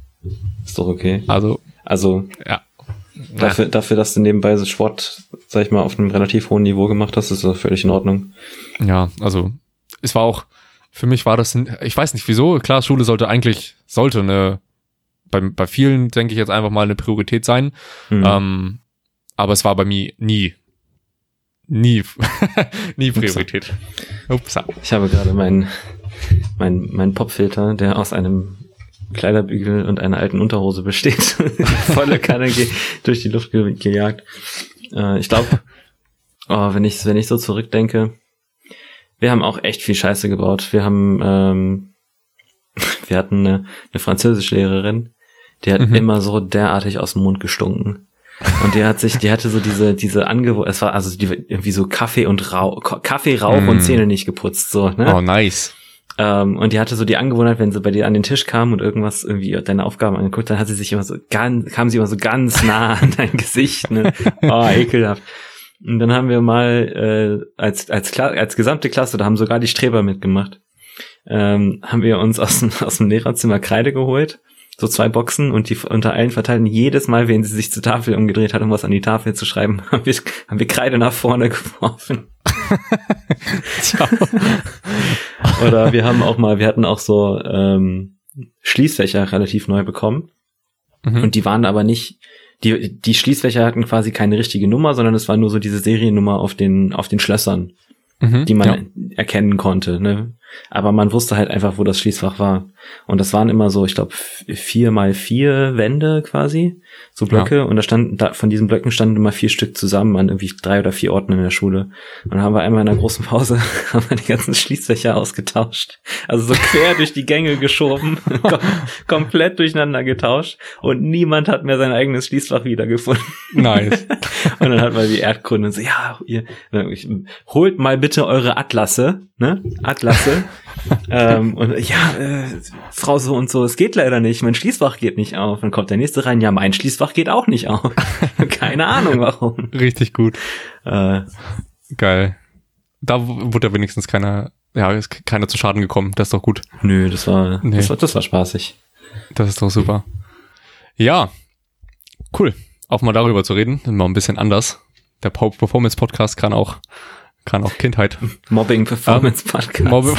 Ist doch okay.
Also
Also
ja.
dafür, dafür, dass du nebenbei so Sport, sag ich mal, auf einem relativ hohen Niveau gemacht hast, ist das völlig in Ordnung.
Ja, also es war auch, für mich war das, ich weiß nicht wieso, klar, Schule sollte eigentlich, sollte eine bei, bei vielen, denke ich, jetzt einfach mal eine Priorität sein.
Mhm.
Ähm, aber es war bei mir nie, nie, *laughs* nie Priorität. Upsa.
Ich habe gerade meinen mein, mein Popfilter, der aus einem Kleiderbügel und einer alten Unterhose besteht, *laughs* volle Kanne durch die Luft ge gejagt. Äh, ich glaube, oh, wenn ich wenn ich so zurückdenke, wir haben auch echt viel Scheiße gebaut. Wir haben ähm, *laughs* wir hatten eine, eine Französischlehrerin, die hat
Mhm.
immer so derartig aus dem Mund gestunken. Und die hat sich, die hatte so diese, diese Angewohnheit, es war also die, irgendwie so Kaffee und Rauch, Kaffee, Rauch
Mm.
und Zähne nicht geputzt, so, ne?
Oh, nice.
Ähm, und die hatte so die Angewohnheit, wenn sie bei dir an den Tisch kam und irgendwas irgendwie deine Aufgaben angeguckt, dann hat sie sich immer so ganz, kam sie immer so ganz nah an dein Gesicht, ne? *laughs* Oh, ekelhaft. Und dann haben wir mal äh, als als Kla als gesamte Klasse, da haben sogar die Streber mitgemacht, ähm, haben wir uns aus dem, aus dem Lehrerzimmer Kreide geholt, so zwei Boxen und die unter allen verteilt. Und jedes Mal, wenn sie sich zur Tafel umgedreht hat, um was an die Tafel zu schreiben, *laughs* haben wir, haben wir Kreide nach vorne *laughs* geworfen. Oder wir haben auch mal, wir hatten auch so ähm, Schließfächer relativ neu bekommen.
Mhm.
Und die waren aber nicht, die, die Schließfächer hatten quasi keine richtige Nummer, sondern es war nur so diese Seriennummer auf den, auf den Schlössern,
Mhm.
die man
ja.
erkennen konnte. Ne? Aber man wusste halt einfach, wo das Schließfach war. Und das waren immer so, ich glaube, vier mal vier Wände quasi, so Blöcke. Und da standen, da, von diesen Blöcken standen immer vier Stück zusammen an irgendwie drei oder vier Orten in der Schule. Und dann haben wir einmal in einer großen Pause *laughs* haben wir die ganzen Schließfächer ausgetauscht. Also so quer *laughs* durch die Gänge geschoben, *laughs* kom komplett durcheinander getauscht. Und niemand hat mehr sein eigenes Schließfach wiedergefunden.
Nice.
Und dann hat man die Erdkunde und so, ja, ihr, holt mal bitte eure Atlasse, ne? Atlasse. *laughs* ähm, und ja, äh, Frau so und so, es geht leider nicht, mein Schließfach geht nicht auf. Dann kommt der nächste rein, ja, mein Schließfach geht auch nicht auf. *laughs* Keine Ahnung warum.
Richtig gut.
Äh,
Geil. Da wurde ja wenigstens keiner, ja, ist keiner zu Schaden gekommen. Das ist doch gut.
nö, das war,
Nee.
das war, das war spaßig.
Das ist doch super. Ja, cool. Auch mal darüber zu reden, mal ein bisschen anders. Der Performance Podcast kann auch, kann auch Kindheit.
Mobbing Performance Podcast.
Mobbe.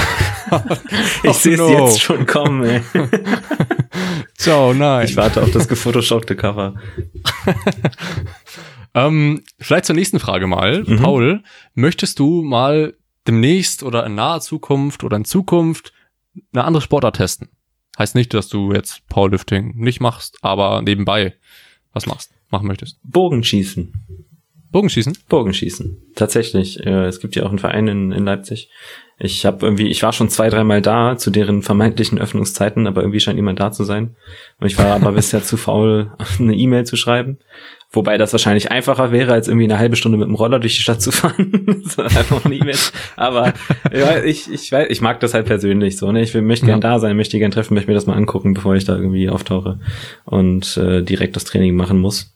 *laughs*
ich
Oh,
sehe es
no.
jetzt schon kommen, ey. *laughs*
Ciao, nein.
Ich warte auf das gefotoshoppte Cover. *laughs*
Ähm, vielleicht zur nächsten Frage mal.
Mhm.
Paul, möchtest du mal demnächst oder in naher Zukunft oder in Zukunft eine andere Sportart testen? Heißt nicht, dass du jetzt Powerlifting nicht machst, aber nebenbei was machst, machen möchtest.
Bogenschießen.
Bogenschießen?
Bogenschießen. Tatsächlich. Äh, es gibt ja auch einen Verein in, in Leipzig. Ich habe irgendwie, ich war schon zwei, dreimal da zu deren vermeintlichen Öffnungszeiten, aber irgendwie scheint niemand da zu sein. Und ich war aber *laughs* bisher zu faul, eine E-Mail zu schreiben. Wobei das wahrscheinlich einfacher wäre, als irgendwie eine halbe Stunde mit dem Roller durch die Stadt zu fahren. *laughs* einfach eine E-Mail. Aber ja, ich, ich weiß, ich mag das halt persönlich so. Ne? Ich will, möchte gern da sein, möchte gern treffen, möchte mir das mal angucken, bevor ich da irgendwie auftauche und äh, direkt das Training machen muss.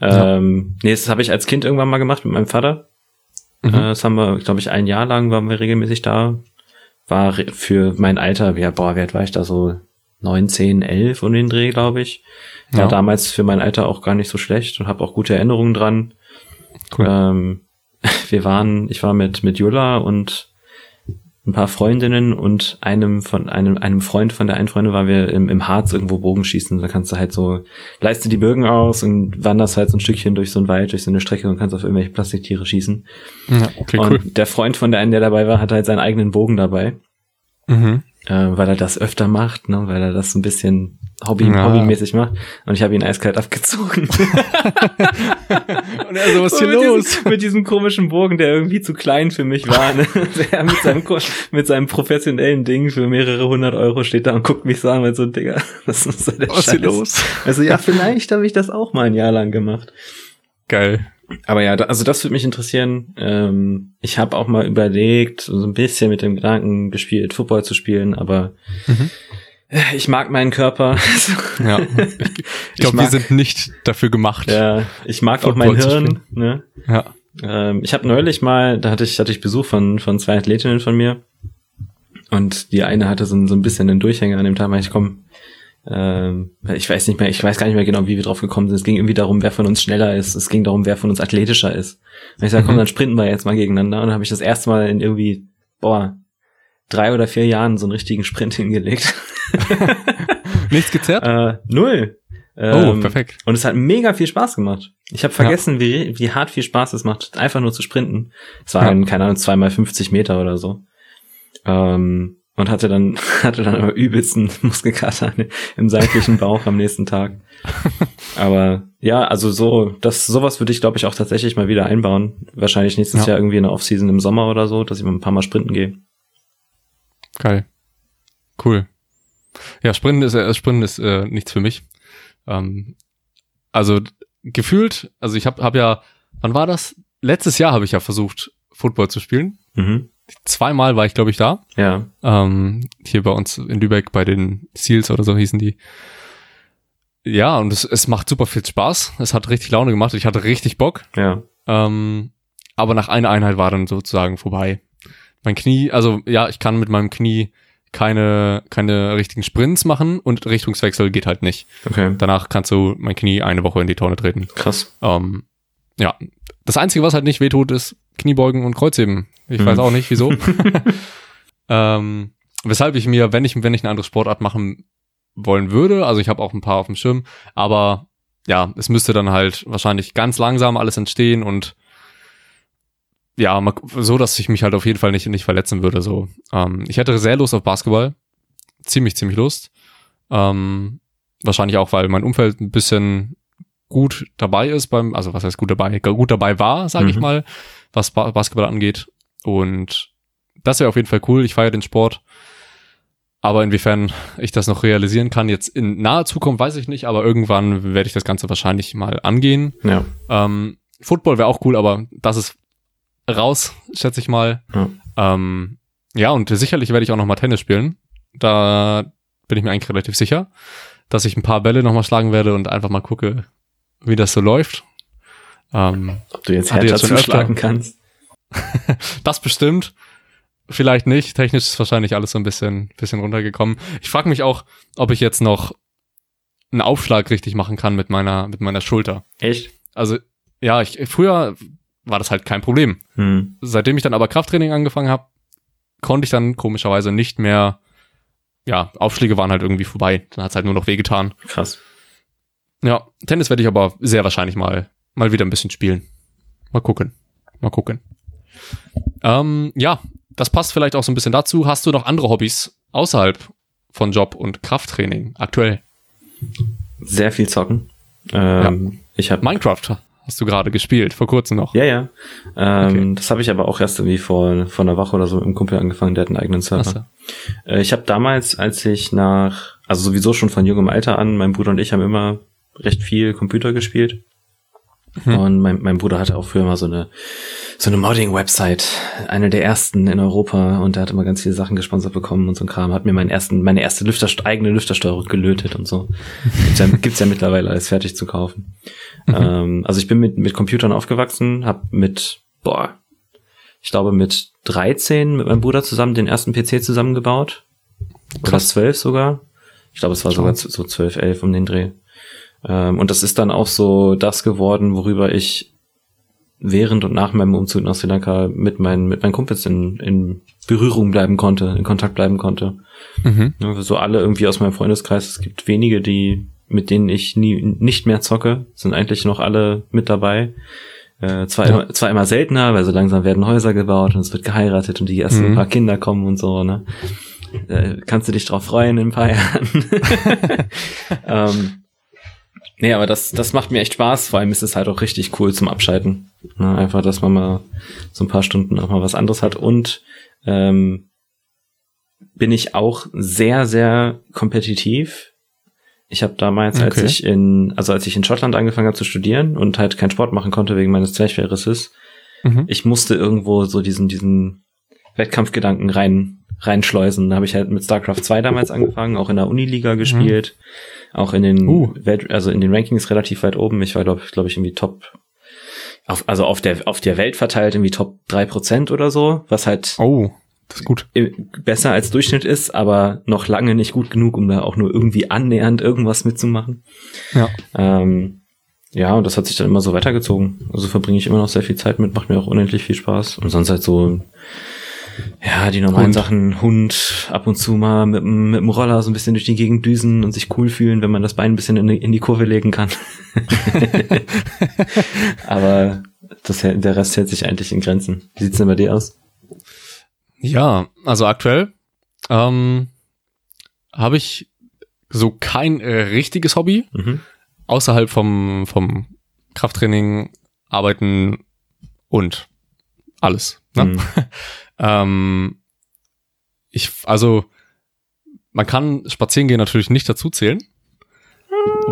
Ähm, nee, das habe ich als Kind irgendwann mal gemacht mit meinem Vater.
Mhm.
Äh, das haben wir, glaube ich, ein Jahr lang waren wir regelmäßig da. War für mein Alter, ja, boah, wie alt war ich da so? 9, 10, 11 um den Dreh, glaube ich. War
Ja.
damals für mein Alter auch gar nicht so schlecht und habe auch gute Erinnerungen dran.
Cool.
Ähm, *laughs* wir waren, ich war mit, mit Jula und ein paar Freundinnen und einem von einem, einem Freund von der einen Freundin waren wir im, im Harz irgendwo Bogenschießen. Da kannst du halt so, leist dir die Bögen aus und wanderst halt so ein Stückchen durch so einen Wald, durch so eine Strecke und kannst auf irgendwelche Plastiktiere schießen.
Ja, okay,
und
cool.
der Freund von der einen, der dabei war, hat halt seinen eigenen Bogen dabei,
Mhm.
äh, weil er das öfter macht, ne, weil er das so ein bisschen Hobby,
Ja.
hobbymäßig macht. Und ich habe ihn eiskalt abgezogen. *laughs*
Und er so, was ist hier
mit
los?
Diesem, mit diesem komischen Bogen, der irgendwie zu klein für mich war. Ne? *laughs* Der mit seinem, mit seinem professionellen Ding für mehrere hundert Euro steht da und guckt mich so an, weil so, Digga, was ist so der
Was ist hier
Scheiß?
los?
Also ja, vielleicht habe ich das auch mal ein Jahr lang gemacht.
Geil.
Aber ja, da, also das würde mich interessieren. Ähm, ich habe auch mal überlegt, so ein bisschen mit dem Gedanken gespielt, Football zu spielen, aber
Mhm.
Ich mag meinen Körper. *laughs*
Ja. Ich, ich glaube, wir sind nicht dafür gemacht.
ja, ich mag auch mein Hirn. Ne?
Ja.
Ähm, ich habe neulich mal, da hatte ich, hatte ich Besuch von, von zwei Athletinnen von mir. Und die eine hatte so, ein- so ein bisschen einen Durchhänger an dem Tag, weil ich komm, ähm, ich weiß nicht mehr, ich weiß gar nicht mehr genau, wie wir drauf gekommen sind. Es ging irgendwie darum, wer von uns schneller ist. Es ging darum, wer von uns athletischer ist. Und ich sag, komm,
Mhm.
dann sprinten wir jetzt mal gegeneinander. Und dann habe ich das erste Mal in irgendwie, boah, drei oder vier Jahren so einen richtigen Sprint *laughs* hingelegt. *laughs*
Nichts gezerrt?
Äh, null.
oh,
Ähm,
perfekt.
Und es hat mega viel Spaß gemacht. Ich habe vergessen, wie, wie hart viel Spaß es macht, einfach nur zu sprinten. Es waren, keine Ahnung, zweimal 50 Meter oder so. Ähm, und hatte dann, *laughs* hatte dann aber übelsten *laughs* Muskelkater im seitlichen Bauch am nächsten Tag. Aber ja, also so, das, sowas würde ich, glaube ich, auch tatsächlich mal wieder einbauen. Wahrscheinlich nächstes
Ja.
Jahr irgendwie in der Offseason im Sommer oder so, dass ich mal ein paar Mal sprinten gehe.
Geil. Cool. Ja, Sprinten ist, äh, Sprinten ist äh, nichts für mich. Ähm, also gefühlt, also ich habe hab ja, wann war das? Letztes Jahr habe ich ja versucht, Football zu spielen.
Mhm.
Zweimal war ich, glaube ich, da.
Ja.
Ähm, hier bei uns in Lübeck bei den Seals oder so hießen die. Ja, und es, es macht super viel Spaß. Es hat richtig Laune gemacht. Ich hatte richtig Bock.
Ja.
Ähm, aber nach einer Einheit war dann sozusagen vorbei. Mein Knie, also ja, ich kann mit meinem Knie keine, keine richtigen Sprints machen und Richtungswechsel geht halt nicht.
Okay.
Danach kannst du mein Knie eine Woche in die Tonne treten.
Krass.
Ähm, ja, das Einzige, was halt nicht wehtut, ist Kniebeugen und Kreuzheben. Ich
Mhm.
weiß auch nicht, wieso. *laughs* ähm, weshalb ich mir, wenn ich, wenn ich eine andere Sportart machen wollen würde, also ich habe auch ein paar auf dem Schirm, aber ja, es müsste dann halt wahrscheinlich ganz langsam alles entstehen und ja, so, dass ich mich halt auf jeden Fall nicht, nicht verletzen würde. So, ähm, ich hätte sehr Lust auf Basketball, ziemlich, ziemlich Lust. Ähm, wahrscheinlich auch, weil mein Umfeld ein bisschen gut dabei ist beim, also was heißt gut dabei, gut dabei war, sage ich
Mhm.
mal, was ba Basketball angeht. Und das wäre auf jeden Fall cool. Ich feiere den Sport. Aber inwiefern ich das noch realisieren kann, jetzt in naher Zukunft, weiß ich nicht, aber irgendwann werde ich das Ganze wahrscheinlich mal angehen.
Ja.
Ähm, Football wäre auch cool, aber das ist raus, schätze ich mal.
Ja.
Ähm, ja, und sicherlich werde ich auch noch mal Tennis spielen. Da bin ich mir eigentlich relativ sicher, dass ich ein paar Bälle noch mal schlagen werde und einfach mal gucke, wie das so läuft. Ähm,
Ob du jetzt
schon
zuschlagen kannst. *laughs*
das bestimmt. Vielleicht nicht. Technisch ist wahrscheinlich alles so ein bisschen, bisschen runtergekommen. Ich frage mich auch, ob ich jetzt noch einen Aufschlag richtig machen kann mit meiner, mit meiner Schulter.
Echt?
Also, ja, ich, früher war das halt kein Problem.
Hm.
Seitdem ich dann aber Krafttraining angefangen habe, konnte ich dann komischerweise nicht mehr, ja, Aufschläge waren halt irgendwie vorbei. Dann hat's halt nur noch wehgetan.
Krass.
Ja, Tennis werde ich aber sehr wahrscheinlich mal, mal wieder ein bisschen spielen. Mal gucken. Mal gucken. Ähm, ja, das passt vielleicht auch so ein bisschen dazu. Hast du noch andere Hobbys außerhalb von Job und Krafttraining aktuell?
Sehr viel zocken. Ähm, Ich habe
Minecraft hast du gerade gespielt, vor kurzem noch.
Ja, ja. Ähm,
Okay.
Das habe ich aber auch erst irgendwie vor, vor einer Woche oder so mit einem Kumpel angefangen, der hat einen eigenen Server.
Achso.
Äh, ich habe damals, als ich nach, also sowieso schon von jungem Alter an, mein Bruder und ich haben immer recht viel Computer gespielt.
Mhm.
Und mein, mein Bruder hatte auch früher mal so eine, so eine Modding-Website, eine der ersten in Europa und der hat immer ganz viele Sachen gesponsert bekommen und so ein Kram, hat mir meinen ersten, meine erste Lüfter, eigene Lüftersteuerung gelötet und so. Gibt's ja, gibt's ja mittlerweile alles fertig zu kaufen. Ähm, also ich bin mit, mit Computern aufgewachsen, habe mit, boah, ich glaube mit 13 mit meinem Bruder zusammen den ersten PC zusammengebaut. Oder
Krass.
12 sogar. Ich glaube, es war sogar so 12, 11 um den Dreh. Ähm, und das ist dann auch so das geworden, worüber ich während und nach meinem Umzug nach Sri Lanka mit meinen, mit meinen Kumpels in, in Berührung bleiben konnte, in Kontakt bleiben konnte.
Mhm.
Ja, So alle irgendwie aus meinem Freundeskreis. Es gibt wenige, die, mit denen ich nie, nicht mehr zocke, sind eigentlich noch alle mit dabei. Äh, zwar,
Ja.
immer, zwar immer seltener, weil so langsam werden Häuser gebaut und es wird geheiratet und die ersten
Mhm.
paar Kinder kommen und so, ne? Äh, kannst du dich drauf freuen in ein paar Jahren. ähm, nee, aber das, das macht mir echt Spaß. Vor allem ist es halt auch richtig cool zum Abschalten. Ne? Einfach, dass man mal so ein paar Stunden auch mal was anderes hat und ähm, bin ich auch sehr, sehr kompetitiv. Ich habe damals, als
Okay.
ich in, also als ich in Schottland angefangen habe zu studieren und halt keinen Sport machen konnte wegen meines Zwerchfellrisses,
Mhm.
ich musste irgendwo so diesen, diesen Wettkampfgedanken rein, reinschleusen. Da habe ich halt mit StarCraft 2 damals angefangen, auch in der Uniliga gespielt, auch in den
Uh.
Welt, also in den Rankings relativ weit oben. Ich war, glaube glaub ich, irgendwie Top, auf, also auf der, auf der Welt verteilt irgendwie Top 3% oder so, was halt
Oh, das ist gut.
i- besser als Durchschnitt ist, aber noch lange nicht gut genug, um da auch nur irgendwie annähernd irgendwas mitzumachen.
Ja.
Ähm, ja, und das hat sich dann immer so weitergezogen. Also verbringe ich immer noch sehr viel Zeit mit, macht mir auch unendlich viel Spaß. Und sonst halt so Ja, die normalen
Hund.
Sachen, Hund, ab und zu mal mit, dem- mit dem Roller so ein bisschen durch die Gegend düsen und sich cool fühlen, wenn man das Bein ein bisschen in die, in die Kurve legen kann. *laughs* *laughs* Aber das, der Rest hält sich eigentlich in Grenzen. Wie sieht's denn bei dir aus?
Ja, also aktuell ähm, habe ich so kein äh, richtiges Hobby
Mhm.
außerhalb vom, vom Krafttraining, Arbeiten und alles. Ne?
Mhm. *laughs*
Ähm, ich, also, man kann spazieren gehen natürlich nicht dazu zählen.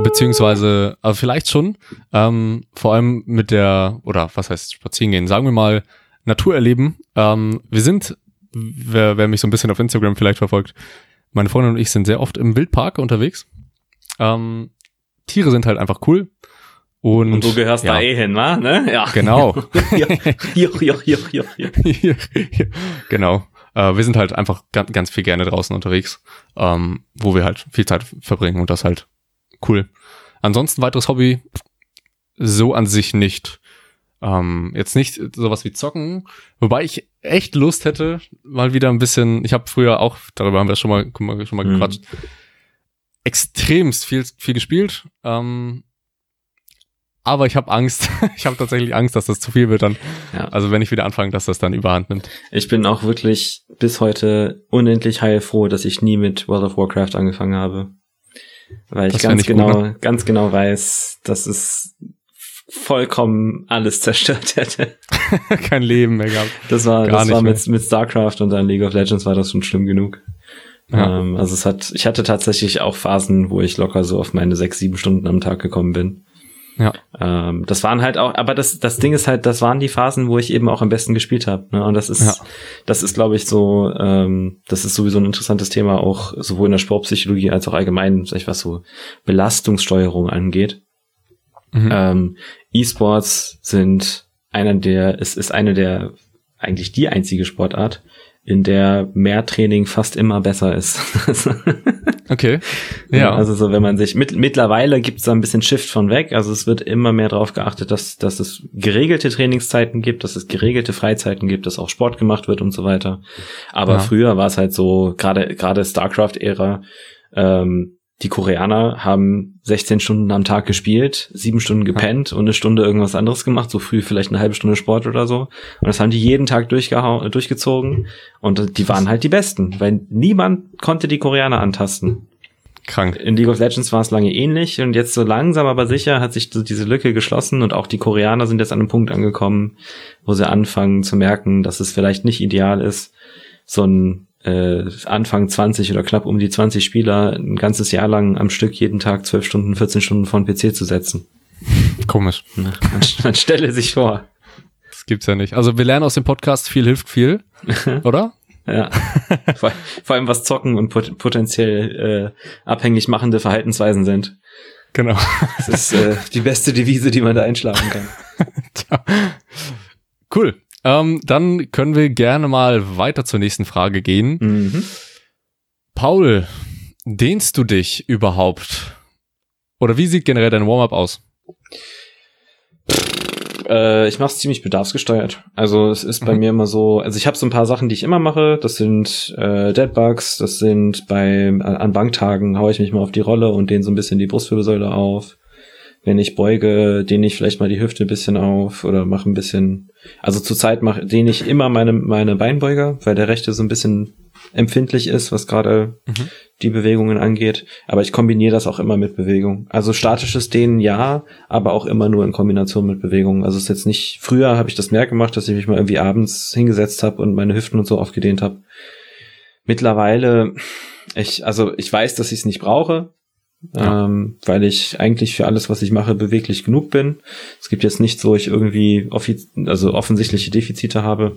Beziehungsweise, also vielleicht schon, ähm, vor allem mit der, oder was heißt spazieren gehen, sagen wir mal, Natur erleben. Ähm, wir sind, wer, wer mich so ein bisschen auf Instagram vielleicht verfolgt, meine Freundin und ich sind sehr oft im Wildpark unterwegs. Ähm, Tiere sind halt einfach cool. Und,
Und du gehörst
ja,
da eh hin, wa? Ne? Ja.
Genau. *laughs* Hier. *laughs* genau. Äh, wir sind halt einfach ganz, ganz viel gerne draußen unterwegs, ähm, wo wir halt viel Zeit verbringen und das halt cool. Ansonsten weiteres Hobby so an sich nicht. Ähm, jetzt nicht sowas wie zocken, wobei ich echt Lust hätte, mal wieder ein bisschen. Ich habe früher auch, darüber haben wir schon mal, schon mal
Mhm.
gequatscht, extremst viel, viel gespielt. Ähm, aber ich habe Angst. *laughs* ich habe tatsächlich Angst, dass das zu viel wird dann.
Ja.
Also wenn ich wieder anfange, dass das dann überhand nimmt.
Ich bin auch wirklich bis heute unendlich heilfroh, dass ich nie mit World of Warcraft angefangen habe. Weil ich ganz
ich gut,
genau, ganz genau weiß, dass es vollkommen alles zerstört hätte. *laughs*
Kein Leben mehr gehabt.
Das war,
Gar
das war mit, mit StarCraft und dann League of Legends war das schon schlimm genug.
Ja.
Ähm, also es hat, ich hatte tatsächlich auch Phasen, wo ich locker so auf meine sechs, sieben Stunden am Tag gekommen bin.
Ja.
Ähm, das waren halt auch, aber das, das Ding ist halt, das waren die Phasen, wo ich eben auch am besten gespielt habe. Ne? Und das ist,
Ja.
das ist, glaube ich, so, ähm, das ist sowieso ein interessantes Thema, auch sowohl in der Sportpsychologie als auch allgemein, sag ich was so Belastungssteuerung angeht.
Mhm.
Ähm, E-Sports sind einer der, es ist eine der, eigentlich die einzige Sportart, in der mehr Training fast immer besser ist. *laughs*
Okay. Ja.
Also so, wenn man sich mit, mittlerweile gibt es da ein bisschen Shift von weg. Also es wird immer mehr darauf geachtet, dass, dass es geregelte Trainingszeiten gibt, dass es geregelte Freizeiten gibt, dass auch Sport gemacht wird und so weiter. Aber
Ja.
früher war es halt so, gerade gerade StarCraft-Ära, ähm, die Koreaner haben 16 Stunden am Tag gespielt, sieben Stunden gepennt und eine Stunde irgendwas anderes gemacht, so früh vielleicht eine halbe Stunde Sport oder so. Und das haben die jeden Tag durchgezogen. Und die waren halt die Besten, weil niemand konnte die Koreaner antasten.
Krank.
In League of Legends war es lange ähnlich und jetzt so langsam aber sicher hat sich diese Lücke geschlossen und auch die Koreaner sind jetzt an einem Punkt angekommen, wo sie anfangen zu merken, dass es vielleicht nicht ideal ist, so ein äh, Anfang 20 oder knapp um die 20 Spieler ein ganzes Jahr lang am Stück jeden Tag 12 Stunden, 14 Stunden vor den PC zu setzen.
Komisch.
Man, man stelle sich vor.
Das gibt's ja nicht. Also wir lernen aus dem Podcast, viel hilft viel, *laughs* oder?
Ja. vor, vor allem was Zocken und pot potenziell äh, abhängig machende Verhaltensweisen sind.
Genau.
Das ist äh, die beste Devise, die man da einschlagen kann. *laughs*
Cool. Ähm, dann können wir gerne mal weiter zur nächsten Frage gehen.
Mhm.
Paul, dehnst du dich überhaupt? Oder wie sieht generell dein Warm-up aus?
Äh, ich mache es ziemlich bedarfsgesteuert. Also es ist bei
Mhm.
mir immer so, also ich habe so ein paar Sachen, die ich immer mache. Das sind äh, Deadbugs, das sind bei an Banktagen haue ich mich mal auf die Rolle und dehne so ein bisschen die Brustwirbelsäule auf. Wenn ich beuge, dehne ich vielleicht mal die Hüfte ein bisschen auf oder mache ein bisschen. Also zurzeit mache dehne ich immer meine meine Beinbeuger, weil der rechte so ein bisschen empfindlich ist, was gerade
Mhm.
die Bewegungen angeht. Aber ich kombiniere das auch immer mit Bewegung. Also statisches Dehnen ja, aber auch immer nur in Kombination mit Bewegung. Also es ist jetzt nicht, früher habe ich das mehr gemacht, dass ich mich mal irgendwie abends hingesetzt habe und meine Hüften und so aufgedehnt habe. Mittlerweile, ich, also ich weiß, dass ich es nicht brauche,
Ja.
ähm, weil ich eigentlich für alles, was ich mache, beweglich genug bin. Es gibt jetzt nichts, wo ich irgendwie also offensichtliche Defizite habe.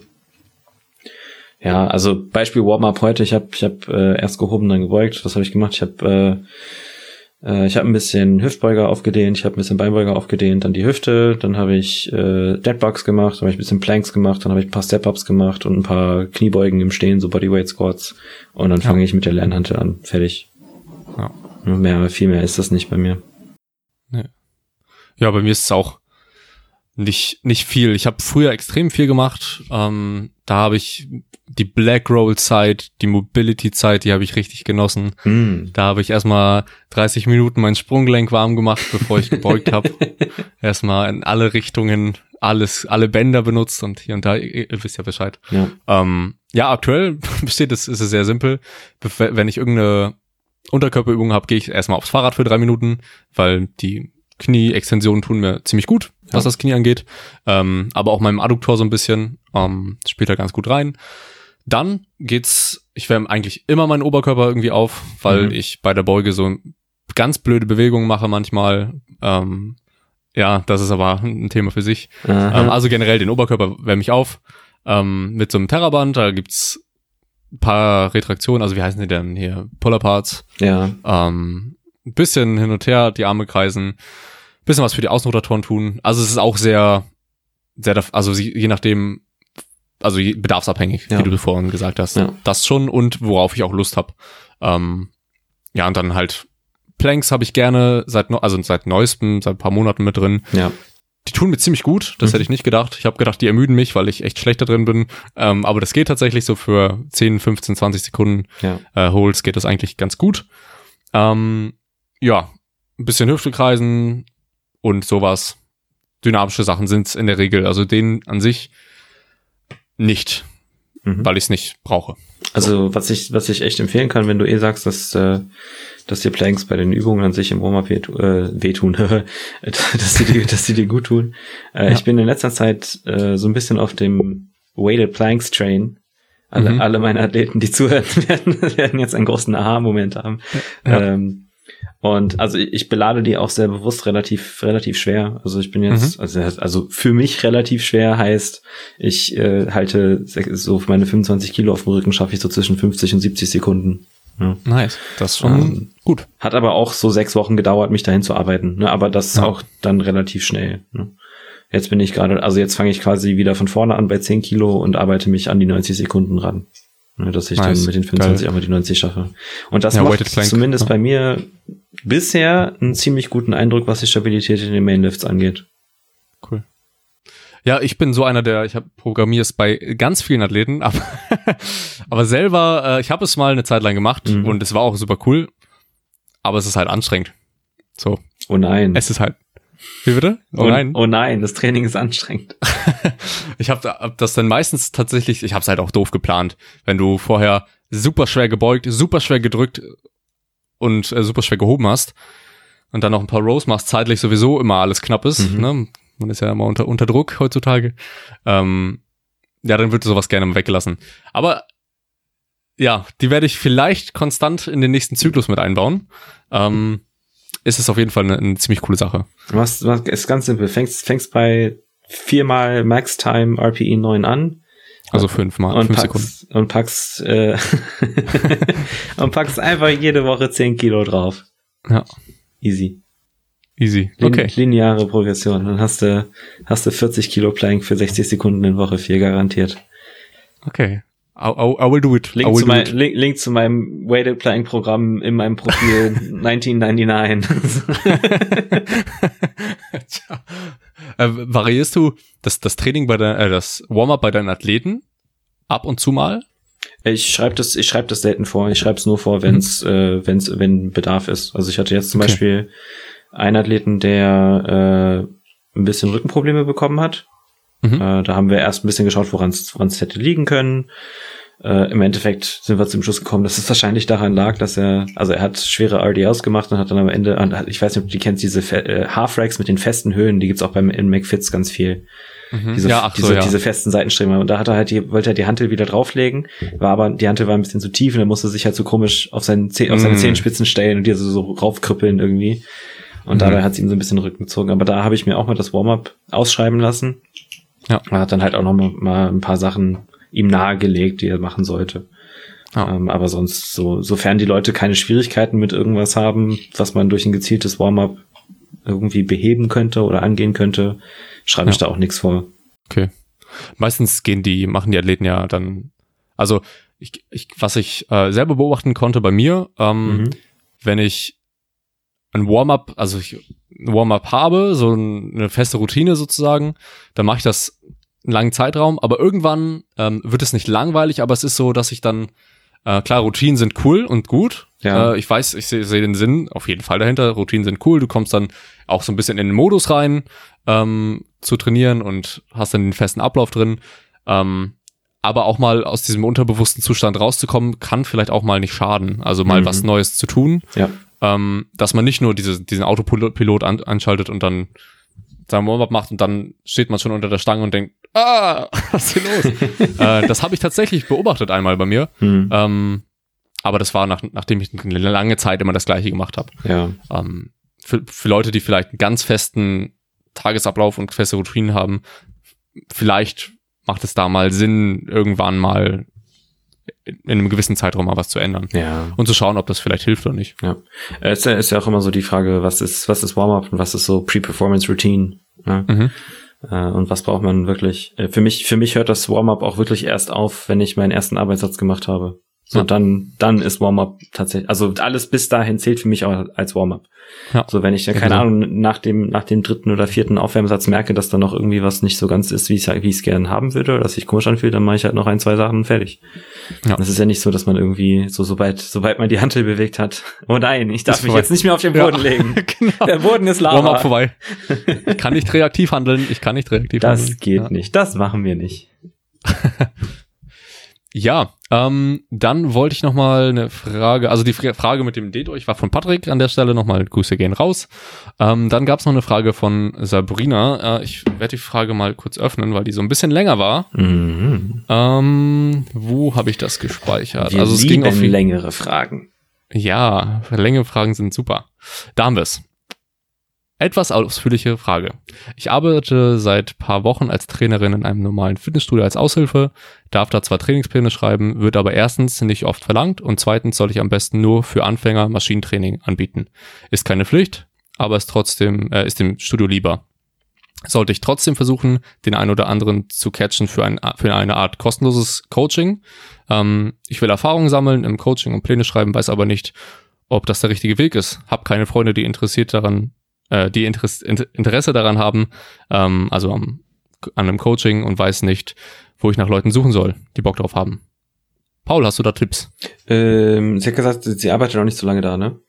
Ja, also Beispiel Warm-up heute. Ich habe ich hab, äh, erst gehoben, dann gebeugt. Was habe ich gemacht? Ich habe äh, äh, ich habe ein bisschen Hüftbeuger aufgedehnt, ich habe ein bisschen Beinbeuger aufgedehnt, dann die Hüfte, dann habe ich äh, Deadbugs gemacht, dann habe ich ein bisschen Planks gemacht, dann habe ich ein paar Step-Ups gemacht und ein paar Kniebeugen im Stehen, so Bodyweight Squats. Und dann
Ja.
fange ich mit der Lernhantel an. Fertig. Mehr, viel mehr ist das nicht bei mir.
Ja, bei mir ist es auch nicht, nicht viel. Ich habe früher extrem viel gemacht. Ähm, da habe ich die Black Roll Zeit, die Mobility Zeit, die habe ich richtig genossen.
Mm.
Da habe ich erstmal 30 Minuten mein Sprunggelenk warm gemacht, bevor ich gebeugt habe. *laughs* erstmal in alle Richtungen alles, alle Bänder benutzt und hier und da, ihr, ihr wisst ja Bescheid.
Ja.
Ähm, ja, aktuell *laughs* besteht es, ist es sehr simpel. Wenn ich irgendeine Unterkörperübung habe, gehe ich erstmal aufs Fahrrad für drei Minuten, weil die Knieextensionen tun mir ziemlich gut, was
Ja.
das Knie angeht. Ähm, aber auch meinem Adduktor so ein bisschen, ähm, spielt da ganz gut rein. Dann geht's, ich wärme eigentlich immer meinen Oberkörper irgendwie auf, weil
Mhm.
ich bei der Beuge so ganz blöde Bewegungen mache manchmal. Ähm, ja, das ist aber ein Thema für sich. Ähm, also generell den Oberkörper wärme ich auf ähm, mit so einem Terraband. Da gibt's paar Retraktionen, also wie heißen die denn hier? Puller Parts.
ja.
Ähm, ein bisschen hin und her, die Arme kreisen. Bisschen was für die Außenrotatoren tun. Also es ist auch sehr, sehr, also je nachdem, also bedarfsabhängig,
Ja.
wie du vorhin gesagt hast.
Ja.
Das schon und worauf ich auch Lust habe. Ähm, ja, und dann halt Planks habe ich gerne seit, also seit neuestem, seit ein paar Monaten mit drin.
Ja.
Die tun mir ziemlich gut, das
Mhm.
hätte ich nicht gedacht. Ich habe gedacht, die ermüden mich, weil ich echt schlecht da drin bin. Ähm, aber das geht tatsächlich so für 10, 15, 20 Sekunden
Ja.
äh, Holes geht das eigentlich ganz gut. Ähm, ja, ein bisschen Hüftekreisen und sowas. Dynamische Sachen sind's in der Regel. Also den an sich nicht,
Mhm.
weil ich es nicht brauche.
Also was ich, was ich echt empfehlen kann, wenn du eh sagst, dass, äh, dass dir Planks bei den Übungen an sich im Warm-up äh, wehtun, *laughs* dass die dir, dass die dir gut tun. Äh,
Ja.
Ich bin in letzter Zeit äh, so ein bisschen auf dem Weighted Planks Train. Alle,
Mhm.
alle meine Athleten, die *laughs* zuhören, werden, werden jetzt einen großen Aha-Moment haben.
Ja.
Ähm, und also ich belade die auch sehr bewusst relativ relativ schwer. Also ich bin jetzt
Mhm.
also also für mich relativ schwer heißt ich äh, halte so meine 25 Kilo auf dem Rücken schaffe ich so zwischen 50 und 70 Sekunden. Ja.
Nice. Das ist schon
Ähm,
gut.
Hat aber auch so sechs Wochen gedauert, mich dahin zu arbeiten. Ne? Aber das
Ja.
auch dann relativ schnell. Ne? Jetzt bin ich gerade, also jetzt fange ich quasi wieder von vorne an bei 10 Kilo und arbeite mich an die 90 Sekunden ran. Dass ich
Nice.
dann mit den 25 auch mal die 90 schaffe. Und das
Ja,
macht zumindest
ja.
bei mir bisher einen ziemlich guten Eindruck, was die Stabilität in den Mainlifts angeht.
Cool. Ja, ich bin so einer, der, ich habe programmier's bei ganz vielen Athleten, *laughs* aber, aber selber, äh, ich habe es mal eine Zeit lang gemacht
Mhm.
und es war auch super cool, aber es ist halt anstrengend. So,
Oh nein.
es ist halt. Wie bitte? Oh,
oh
nein.
Oh nein, das Training ist anstrengend. *laughs*
Ich habe hab das dann meistens tatsächlich, ich habe es halt auch doof geplant, wenn du vorher super schwer gebeugt, super schwer gedrückt und äh, super schwer gehoben hast und dann noch ein paar Rows machst, zeitlich sowieso immer alles knapp ist.
Mhm.
Ne? Man ist ja immer unter, unter Druck heutzutage. Ähm, ja, dann wird sowas gerne mal weggelassen. Aber ja, die werde ich vielleicht konstant in den nächsten Zyklus mit einbauen. Ähm, ist es auf jeden Fall eine, eine ziemlich coole Sache.
Du machst, ist ganz simpel. Fängst, fängst bei viermal Max Time RPE 9 an
Also fünfmal,
und
fünf Sekunden.
packst, und packst, äh, *laughs* und packst einfach jede Woche 10 Kilo drauf.
Ja,
Easy.
easy.
Lin
Okay.
Lineare Progression. Dann hast du, hast du 40 Kilo Plank für 60 Sekunden in Woche 4 garantiert.
Okay. I, I, I will do it.
Link
will
zu,
do
mein,
it.
Link, Link zu meinem Weighted Plank Programm in meinem Profil *laughs* 1999. *laughs*
Tja. äh, variierst du das, das Training bei der, äh, das Warm-up bei deinen Athleten ab und zu mal?
Ich schreibe das, ich schreibe das selten vor. Ich schreibe es nur vor, wenn's, äh, wenn's, wenn Bedarf ist. Also ich hatte jetzt zum
Okay.
Beispiel einen Athleten, der äh, ein bisschen Rückenprobleme bekommen hat.
Mhm.
Äh, da haben wir erst ein bisschen geschaut, woran es hätte liegen können. Äh, Im Endeffekt sind wir zum Schluss gekommen, dass es wahrscheinlich daran lag, dass er, also er hat schwere RDLs gemacht und hat dann am Ende, ich weiß nicht, ob du die kennst, diese äh, Half-Racks mit den festen Höhen, die gibt's auch beim in McFits ganz viel. Diese,
Mhm. ja, ach
diese,
so, ja.
diese festen Seitenstriemer. Und da hat er halt die, wollte er die Hantel wieder drauflegen, war aber, die Hantel war ein bisschen zu tief und er musste sich halt so komisch auf, seinen Zeh auf seine
Mm.
Zehenspitzen stellen und die so, so raufkrüppeln irgendwie. Und
Mhm.
dabei hat es ihm so ein bisschen den Rücken gezogen. Aber da habe ich mir auch mal das Warm-up ausschreiben lassen.
Ja.
Er hat dann halt auch noch mal, mal ein paar Sachen ihm nahegelegt, die er machen sollte.
Ja.
Ähm, aber sonst, so, sofern die Leute keine Schwierigkeiten mit irgendwas haben, was man durch ein gezieltes Warm-up irgendwie beheben könnte oder angehen könnte, schreibe ich
Ja.
da auch nichts vor.
Okay. Meistens gehen die, machen die Athleten ja dann, also ich, ich, was ich äh, selber beobachten konnte bei mir, ähm,
Mhm.
wenn ich ein Warm-up, also ich Warm-up habe, so ein- eine feste Routine sozusagen, dann mache ich das einen langen Zeitraum, aber irgendwann ähm, wird es nicht langweilig, aber es ist so, dass ich dann, äh, klar, Routinen sind cool und gut.
Ja.
Äh, ich weiß, ich sehe seh den Sinn auf jeden Fall dahinter. Routinen sind cool, du kommst dann auch so ein bisschen in den Modus rein, ähm, zu trainieren und hast dann den festen Ablauf drin. Ähm, aber auch mal aus diesem unterbewussten Zustand rauszukommen, kann vielleicht auch mal nicht schaden. Also mal
Mhm.
was Neues zu tun.
Ja.
Ähm, dass man nicht nur diese, diesen Autopilot an, anschaltet und dann sein Warm-up macht und dann steht man schon unter der Stange und denkt, ah, *laughs* was ist hier los? *laughs* äh, das habe ich tatsächlich beobachtet einmal bei mir.
Hm.
Ähm, aber das war nach, nachdem ich eine lange Zeit immer das gleiche gemacht habe.
Ja.
Ähm, für, für Leute, die vielleicht einen ganz festen Tagesablauf und feste Routinen haben, vielleicht macht es da mal Sinn, irgendwann mal in einem gewissen Zeitraum mal was zu ändern
Ja.
und zu schauen, ob das vielleicht hilft oder nicht.
Ja. Äh, Es ist ja- ist ja auch immer so die Frage, was ist, was ist Warm-up und was ist so Pre-Performance Routine? Ne?
Mhm.
Äh, und was braucht man wirklich? Äh, Für mich, für mich hört das Warm-up auch wirklich erst auf, wenn ich meinen ersten Arbeitssatz gemacht habe. So,
Ja.
dann, dann ist Warm-up tatsächlich, also alles bis dahin zählt für mich auch als Warm-up.
Ja.
So, wenn ich dann,
Ja,
keine
genau.
Ahnung, nach dem, nach dem dritten oder vierten Aufwärmsatz merke, dass da noch irgendwie was nicht so ganz ist, wie ich es wie ich's gerne haben würde, oder dass sich komisch anfühlt, dann mache ich halt noch ein, zwei Sachen fertig.
Ja.
Das ist ja nicht so, dass man irgendwie, so, sobald, sobald man die Hantel bewegt hat, oh nein, ich darf
Ist
mich
vorbei.
jetzt nicht mehr auf den
Ja.
Boden legen. *laughs*
genau.
Der Boden ist
Warm-up
Lava.
vorbei. Ich kann nicht reaktiv handeln. Ich kann nicht reaktiv handeln.
Das geht
ja.
nicht. Das machen wir nicht. *laughs*
Ja, ähm, dann wollte ich noch mal eine Frage, also die Fra- Frage mit dem D-Durch war von Patrick an der Stelle, nochmal Grüße gehen raus. Ähm, dann gab es noch eine Frage von Sabrina. Äh, ich werde die Frage mal kurz öffnen, weil die so ein bisschen länger war.
Mhm.
Ähm, wo habe ich das gespeichert?
Wir
also es ging auf
längere Fragen.
Ja, längere Fragen sind super. Da haben wir's. Etwas ausführliche Frage. Ich arbeite seit paar Wochen als Trainerin in einem normalen Fitnessstudio als Aushilfe, darf da zwar Trainingspläne schreiben, wird aber erstens nicht oft verlangt und zweitens soll ich am besten nur für Anfänger Maschinentraining anbieten. Ist keine Pflicht, aber ist trotzdem, äh, ist dem Studio lieber. Sollte ich trotzdem versuchen, den einen oder anderen zu catchen für, ein, für eine Art kostenloses Coaching. Ähm, ich will Erfahrungen sammeln im Coaching und Pläne schreiben, weiß aber nicht, ob das der richtige Weg ist. Hab keine Freunde, die interessiert daran, äh, die Interess Inter Interesse daran haben, ähm, also am, an einem Coaching und weiß nicht, wo ich nach Leuten suchen soll, die Bock drauf haben. Paul, hast du da Tipps?
Ähm, sie hat gesagt, sie arbeitet noch nicht so lange da, ne?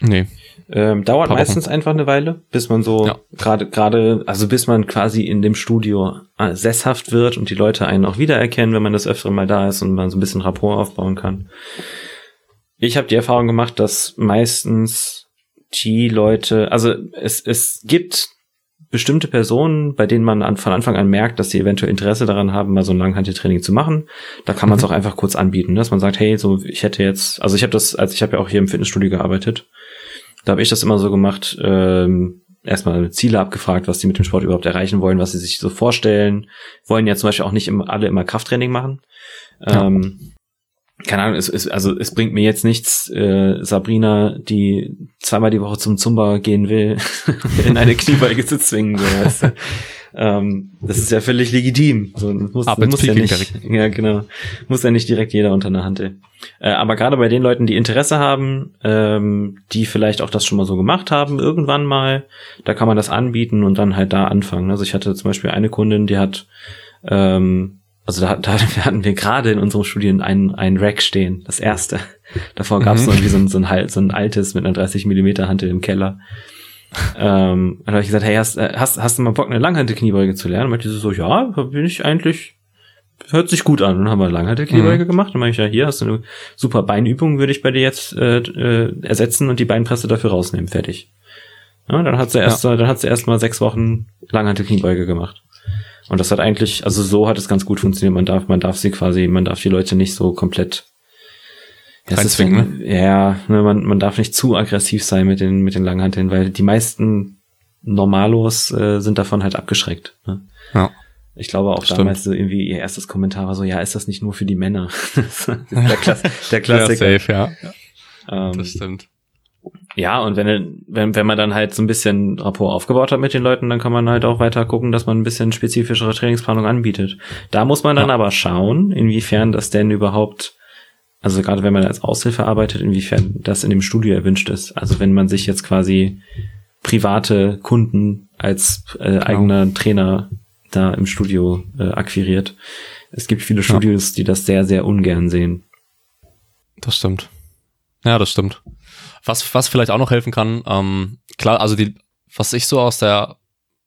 Nee.
Ähm, dauert
Paar
meistens einfach eine Weile, bis man so
Ja.
gerade gerade also bis man quasi in dem Studio äh, sesshaft wird und die Leute einen auch wiedererkennen, wenn man das öfter mal da ist und man so ein bisschen Rapport aufbauen kann. Ich habe die Erfahrung gemacht, dass meistens die Leute, also es es gibt bestimmte Personen, bei denen man an, von Anfang an merkt, dass sie eventuell Interesse daran haben, mal so ein Langhanteltraining zu machen. Da kann man es
Mhm.
auch einfach kurz anbieten, dass man sagt, hey, so ich hätte jetzt, also ich habe das, also ich habe ja auch hier im Fitnessstudio gearbeitet. Da habe ich das immer so gemacht, ähm, erstmal Ziele abgefragt, was die mit dem Sport überhaupt erreichen wollen, was sie sich so vorstellen. Wollen ja zum Beispiel auch nicht immer, alle immer Krafttraining machen.
Ja.
Ähm, keine Ahnung, es, es, also es bringt mir jetzt nichts, äh, Sabrina, die zweimal die Woche zum Zumba gehen will, *laughs* in eine Kniebeuge zu zwingen. So, weißt du? ähm, das ist ja völlig legitim. So, das muss, das muss ja nicht, ja genau, muss ja nicht direkt jeder unter einer Hand. Äh, aber gerade bei den Leuten, die Interesse haben, ähm, die vielleicht auch das schon mal so gemacht haben, irgendwann mal, da kann man das anbieten und dann halt da anfangen. Also ich hatte zum Beispiel eine Kundin, die hat ähm, also da, da *laughs* hatten wir gerade in unserem Studien ein, ein Rack stehen, das erste. *laughs* Davor gab es
Mhm.
noch irgendwie so ein, so, ein, so ein altes mit einer 30 Millimeter Hantel im Keller. ähm, dann habe ich gesagt, hey, hast, äh, hast, hast du mal Bock, eine Langhantel-Kniebeuge zu lernen? Und meinte sie so, ja, bin ich eigentlich, hört sich gut an. Und dann haben wir Langhantel-Kniebeuge gemacht. Dann meinte ich, ja, hier hast du eine super Beinübung, würde ich bei dir jetzt äh, äh, ersetzen und die Beinpresse dafür rausnehmen. Fertig. Ja, dann hat sie erst, dann hat sie erst mal sechs Wochen Langhantel-Kniebeuge gemacht. Und das hat eigentlich, also so hat es ganz gut funktioniert. Man darf, man darf sie quasi, man darf die Leute nicht so komplett
Reinzwingen,
ja, ne, man, man darf nicht zu aggressiv sein mit den, mit den Langhanteln, weil die meisten Normalos äh, sind davon halt abgeschreckt. Ne?
Ja.
Ich glaube auch
Stimmt.
damals so irgendwie ihr erstes Kommentar war so, ja, ist das nicht nur für die Männer? *laughs* *laughs* Der, Klass der Klassiker.
Ja, safe, ja.
ähm,
Das stimmt.
Ja, und wenn, wenn, wenn man dann halt so ein bisschen Rapport aufgebaut hat mit den Leuten, dann kann man halt auch weiter gucken, dass man ein bisschen spezifischere Trainingsplanung anbietet. Da muss man dann
Ja.
aber schauen, inwiefern das denn überhaupt, also gerade wenn man als Aushilfe arbeitet, inwiefern das in dem Studio erwünscht ist. Also wenn man sich jetzt quasi private Kunden als äh, eigener Trainer da im Studio äh, akquiriert. Es gibt viele Studios, die das sehr, sehr ungern sehen.
Das stimmt. Ja, das stimmt. Was, was vielleicht auch noch helfen kann, ähm, klar, also die, was ich so aus der,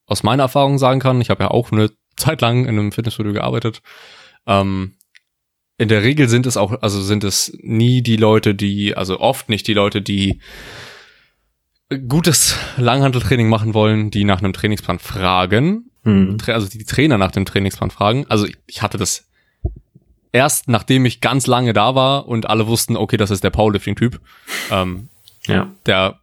aus meiner Erfahrung sagen kann, ich habe ja auch eine Zeit lang in einem Fitnessstudio gearbeitet, ähm, in der Regel sind es auch, also sind es nie die Leute, die, also oft nicht die Leute, die gutes Langhanteltraining machen wollen, die nach einem Trainingsplan fragen,
Hm.
Also die Trainer nach dem Trainingsplan fragen. Also ich, ich hatte das erst, nachdem ich ganz lange da war und alle wussten, okay, das ist der Powerlifting-Typ. Ähm,
Ja.
der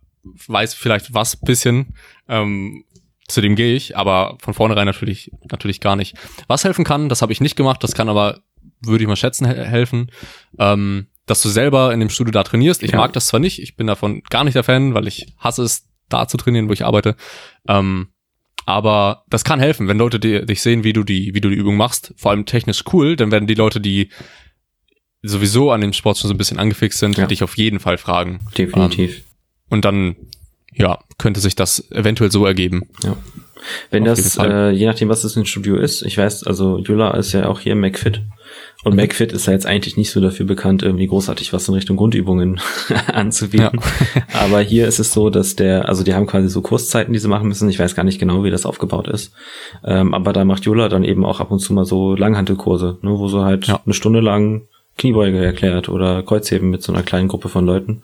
weiß vielleicht was bisschen, ähm, zu dem gehe ich, aber von vornherein natürlich, natürlich gar nicht. Was helfen kann, das habe ich nicht gemacht, das kann aber, würde ich mal schätzen, he helfen, ähm, dass du selber in dem Studio da trainierst. Ich
Ja.
mag das zwar nicht, ich bin davon gar nicht der Fan, weil ich hasse es, da zu trainieren, wo ich arbeite. Ähm, aber das kann helfen, wenn Leute die, dich sehen, wie du die, wie du die Übung machst. Vor allem technisch cool, dann werden die Leute, die sowieso an dem Sport schon so ein bisschen angefixt sind,
Ja.
dich auf jeden Fall fragen.
Definitiv.
Und dann, ja, könnte sich das eventuell so ergeben.
Ja. Wenn
Auf
das, äh, je nachdem, was das für ein Studio ist, ich weiß, also Jula ist ja auch hier im McFit. Und
Mhm.
McFit ist ja jetzt eigentlich nicht so dafür bekannt, irgendwie großartig was in Richtung Grundübungen *laughs* anzubieten. *laughs* Aber hier ist es so, dass der, also die haben quasi so Kurszeiten, die sie machen müssen. Ich weiß gar nicht genau, wie das aufgebaut ist. Ähm, aber da macht Jula dann eben auch ab und zu mal so Langhantelkurse, ne, wo sie halt
Ja.
eine Stunde lang Kniebeuge erklärt oder Kreuzheben mit so einer kleinen Gruppe von Leuten.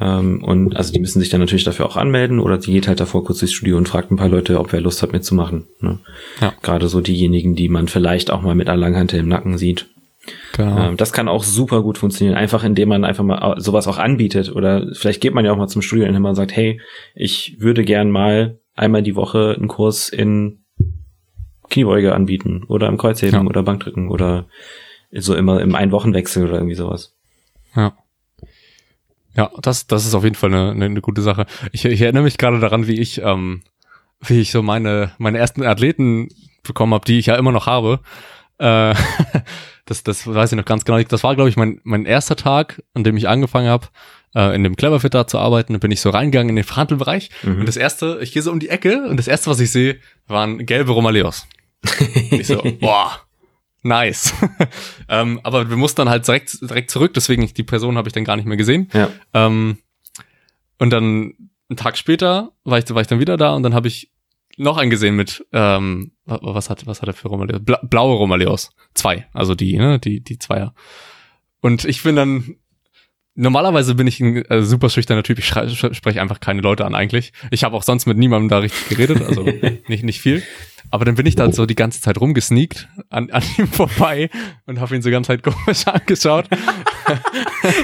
Ähm, und also die müssen sich dann natürlich dafür auch anmelden oder die geht halt davor kurz durchs Studio und fragt ein paar Leute, ob wer Lust hat mitzumachen. Ne?
Ja.
Gerade so diejenigen, die man vielleicht auch mal mit einer Langhantel im Nacken sieht.
Genau.
Ähm, das kann auch super gut funktionieren, einfach indem man einfach mal au- sowas auch anbietet. Oder vielleicht geht man ja auch mal zum Studio und man sagt, hey, ich würde gern mal einmal die Woche einen Kurs in Kniebeuge anbieten oder im Kreuzheben
Ja.
oder Bankdrücken oder so immer im Einwochenwechsel oder irgendwie sowas.
Ja. Ja, das, das ist auf jeden Fall eine, eine, gute Sache. Ich, ich erinnere mich gerade daran, wie ich, ähm, wie ich so meine, meine ersten Athleten bekommen habe, die ich ja immer noch habe. Äh, *laughs* das, das weiß ich noch ganz genau. Das war, glaube ich, mein, mein erster Tag, an dem ich angefangen habe, äh, in dem Cleverfit da zu arbeiten. Da bin ich so reingegangen in den Verhandelbereich.
Mhm.
Und das erste, ich gehe so um die Ecke und das erste, was ich sehe, waren gelbe Romaleos. *laughs* Ich so, boah, nice. *laughs* ähm, aber wir mussten dann halt direkt, direkt zurück, deswegen die Person habe ich dann gar nicht mehr gesehen.
Ja.
Ähm, und dann einen Tag später war ich, war ich dann wieder da und dann habe ich noch einen gesehen mit, ähm, wa- was hat, was hat er für Romaleos? Bla, blaue Romaleos. Zwei. Also die, ne, die, die Zweier. Und ich bin dann, normalerweise bin ich ein äh, super schüchterner Typ. Ich spreche einfach keine Leute an eigentlich. Ich habe auch sonst mit niemandem da richtig geredet, also *laughs* nicht, nicht viel. Aber dann bin ich da so die ganze Zeit rumgesneakt an, an ihm vorbei und habe ihn so die ganze Zeit komisch *laughs* angeschaut.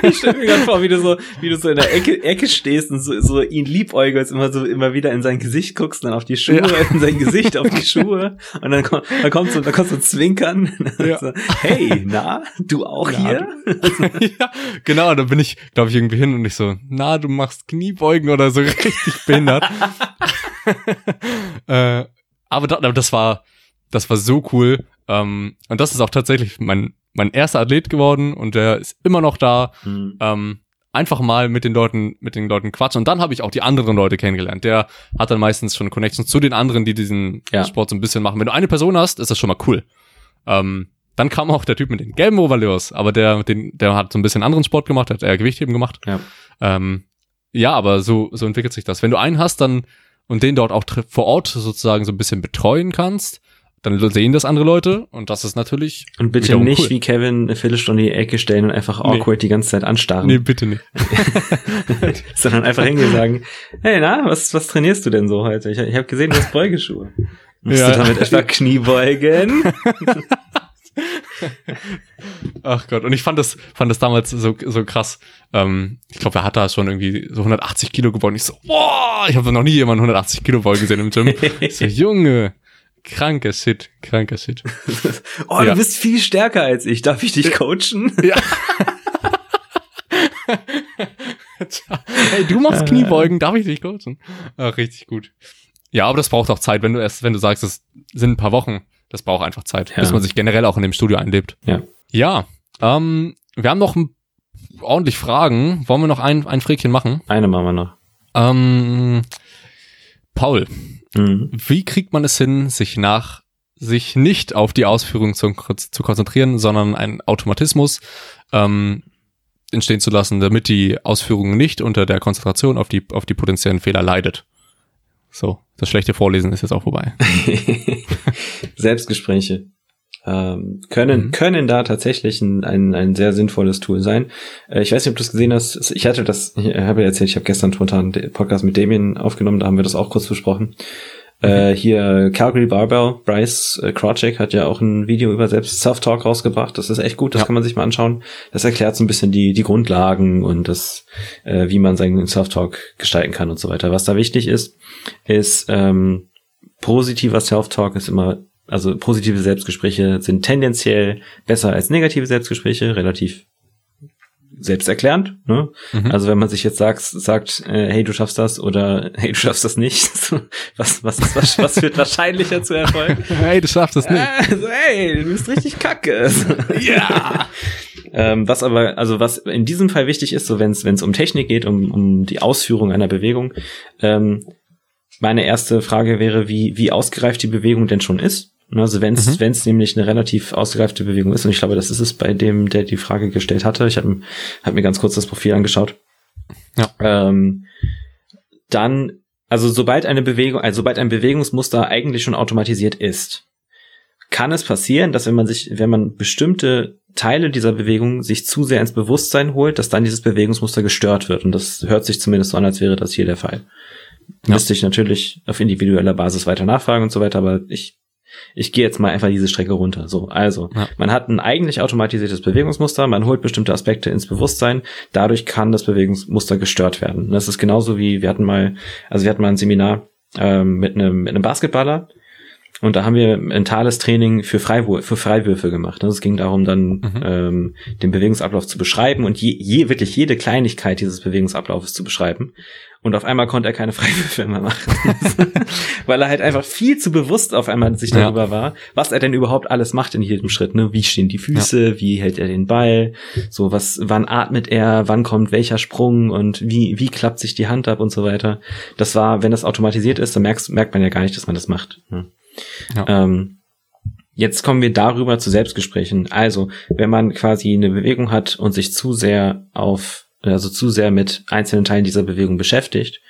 Ich stelle mir gerade vor, wie du so, wie du so in der Ecke, Ecke stehst und so, so ihn liebäugelst, immer so immer wieder in sein Gesicht guckst, dann auf die Schuhe,
Ja.
in sein Gesicht auf die Schuhe und dann kommt, dann kommt so, dann kommt so Zwinkern. *laughs*
Ja.
So, hey, na, du auch
Na,
hier? *laughs*
ja, genau, da bin ich, glaube ich, irgendwie hin und ich so, na, du machst Kniebeugen oder so richtig behindert. äh, aber, da, aber das war, das war so cool. Ähm, und das ist auch tatsächlich mein, mein erster Athlet geworden und der ist immer noch da.
Hm.
Ähm, einfach mal mit den Leuten, mit den Leuten quatschen. Und dann habe ich auch die anderen Leute kennengelernt. Der hat dann meistens schon Connections zu den anderen, die diesen
Ja.
Sport so ein bisschen machen. Wenn du eine Person hast, ist das schon mal cool. Ähm, dann kam auch der Typ mit den gelben Overleos, aber der, den, der hat so ein bisschen anderen Sport gemacht, der hat eher Gewichtheben gemacht.
Ja.
Ähm, ja, aber so, so entwickelt sich das. Wenn du einen hast, dann und den dort auch vor Ort sozusagen so ein bisschen betreuen kannst, dann sehen das andere Leute und das ist natürlich.
Und bitte nicht
cool.
wie Kevin eine Viertelstunde in die Ecke stellen und einfach
Nee.
awkward die ganze Zeit anstarren,
Nee, bitte nicht. *laughs*
sondern einfach hingehen und sagen, hey, na, was, was trainierst du denn so heute? Ich, ich habe gesehen, du hast Beugeschuhe. Musst
Ja.
du damit etwa Kniebeugen? *laughs*
Ach Gott, und ich fand das, fand das damals so, so krass. Ähm, ich glaube, er hat da schon irgendwie so 180 Kilo. Und ich so, boah, ich habe noch nie jemanden 180 Kilo beugen gesehen im Gym. Ich so, Junge, kranker Shit, kranker Shit. *laughs*
Oh,
Ja.
du bist viel stärker als ich. Darf ich dich coachen? *laughs*
Ja. hey, du machst Kniebeugen, darf ich dich coachen? Ach, richtig gut. Ja, aber das braucht auch Zeit, wenn du erst, wenn du sagst, es sind ein paar Wochen, das braucht einfach Zeit,
Ja.
bis man sich generell auch in dem Studio einlebt.
Ja.
Ja, ähm, wir haben noch ordentlich Fragen. Wollen wir noch ein, ein Fräkchen machen?
Eine machen wir noch.
Ähm, Paul,
Mhm.
wie kriegt man es hin, sich nach sich nicht auf die Ausführung zu, zu konzentrieren, sondern einen Automatismus ähm, entstehen zu lassen, damit die Ausführung nicht unter der Konzentration auf die, auf die potenziellen Fehler leidet. So, das schlechte Vorlesen ist jetzt auch vorbei. *laughs*
Selbstgespräche ähm, können, mhm. können da tatsächlich ein, ein, ein sehr sinnvolles Tool sein. Äh, ich weiß nicht, ob du es gesehen hast. Ich hatte das, ich habe ja erzählt, ich habe gestern spontan den Podcast mit Damien aufgenommen, da haben wir das auch kurz besprochen. Äh, hier Calgary Barbell, Bryce äh, Krawczyk hat ja auch ein Video über selbst Self-Talk rausgebracht. Das ist echt gut, das ja. kann man sich mal anschauen. Das erklärt so ein bisschen die, die Grundlagen und das, äh, wie man seinen Self-Talk gestalten kann und so weiter. Was da wichtig ist, ist ähm, positiver Self-Talk ist immer, also positive Selbstgespräche sind tendenziell besser als negative Selbstgespräche, relativ selbsterklärend. Ne? Mhm. Also wenn man sich jetzt sagt, sagt, äh, hey, du schaffst das oder *laughs* hey, du schaffst das nicht, *laughs* was, was, ist, was, was führt wahrscheinlicher zu Erfolg? *laughs*
hey, du schaffst das nicht.
Also, hey, du bist richtig kacke. ja. ähm, was aber, also was in diesem Fall wichtig ist, so wenn es wenn es um Technik geht, um, um die Ausführung einer Bewegung, ähm, meine erste Frage wäre, wie, wie ausgereift die Bewegung denn schon ist. Ne, also wenn es mhm. Wenn's nämlich eine relativ ausgereifte Bewegung ist, und ich glaube, das ist es bei dem, der die Frage gestellt hatte. Ich habe hab mir ganz kurz das Profil angeschaut. Ja. Ähm, dann, also sobald eine Bewegung, also sobald ein Bewegungsmuster eigentlich schon automatisiert ist, kann es passieren, dass wenn man sich, wenn man bestimmte Teile dieser Bewegung sich zu sehr ins Bewusstsein holt, dass dann dieses Bewegungsmuster gestört wird. Und das hört sich zumindest so an, als wäre das hier der Fall. Ja. Müsste ich natürlich auf individueller Basis weiter nachfragen und so weiter, aber ich ich gehe jetzt mal einfach diese Strecke runter. So, also, ja. man hat ein eigentlich automatisiertes Bewegungsmuster, man holt bestimmte Aspekte ins Bewusstsein, dadurch kann das Bewegungsmuster gestört werden. Das ist genauso wie, wir hatten mal, also wir hatten mal ein Seminar ähm, mit, einem, mit einem Basketballer, und da haben wir mentales Training für, Freiwür für Freiwürfe gemacht. Es ging darum, dann mhm. ähm, den Bewegungsablauf zu beschreiben und je, je, wirklich jede Kleinigkeit dieses Bewegungsablaufes zu beschreiben. Und auf einmal konnte er keine *laughs* Freiwürfe mehr machen. *laughs* Weil er halt einfach viel zu bewusst auf einmal sich darüber ja. war, was er denn überhaupt alles macht in jedem Schritt. Ne? Wie stehen die Füße, ja. wie hält er den Ball, so was, wann atmet er, wann kommt welcher Sprung und wie, wie klappt sich die Hand ab und so weiter. Das war, wenn das automatisiert ist, dann merkst, merkt man ja gar nicht, dass man das macht. Ne? Ja. Ähm, Jetzt kommen wir darüber zu Selbstgesprächen. Also, wenn man quasi eine Bewegung hat und sich zu sehr auf also zu sehr mit einzelnen Teilen dieser Bewegung beschäftigt,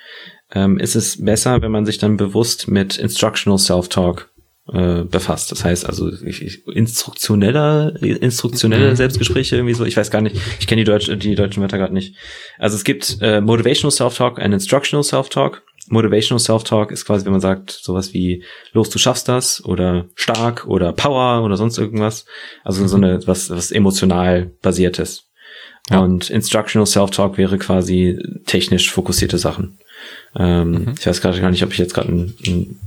ähm, ist es besser, wenn man sich dann bewusst mit Instructional Self-Talk äh, befasst. Das heißt also ich, ich, instruktioneller, instruktionelle mhm. Selbstgespräche irgendwie so. Ich weiß gar nicht. Ich kenne die, Deutsch, die deutschen Wörter gerade nicht. Also es gibt äh, Motivational Self-Talk und Instructional Self-Talk. Motivational Self-Talk ist quasi, wenn man sagt, sowas wie los, du schaffst das oder stark oder Power oder sonst irgendwas. Also so eine was was emotional basiertes. Ja. Und Instructional Self-Talk wäre quasi technisch fokussierte Sachen. Ähm, mhm. Ich weiß gerade gar nicht, ob ich jetzt gerade ein, ein,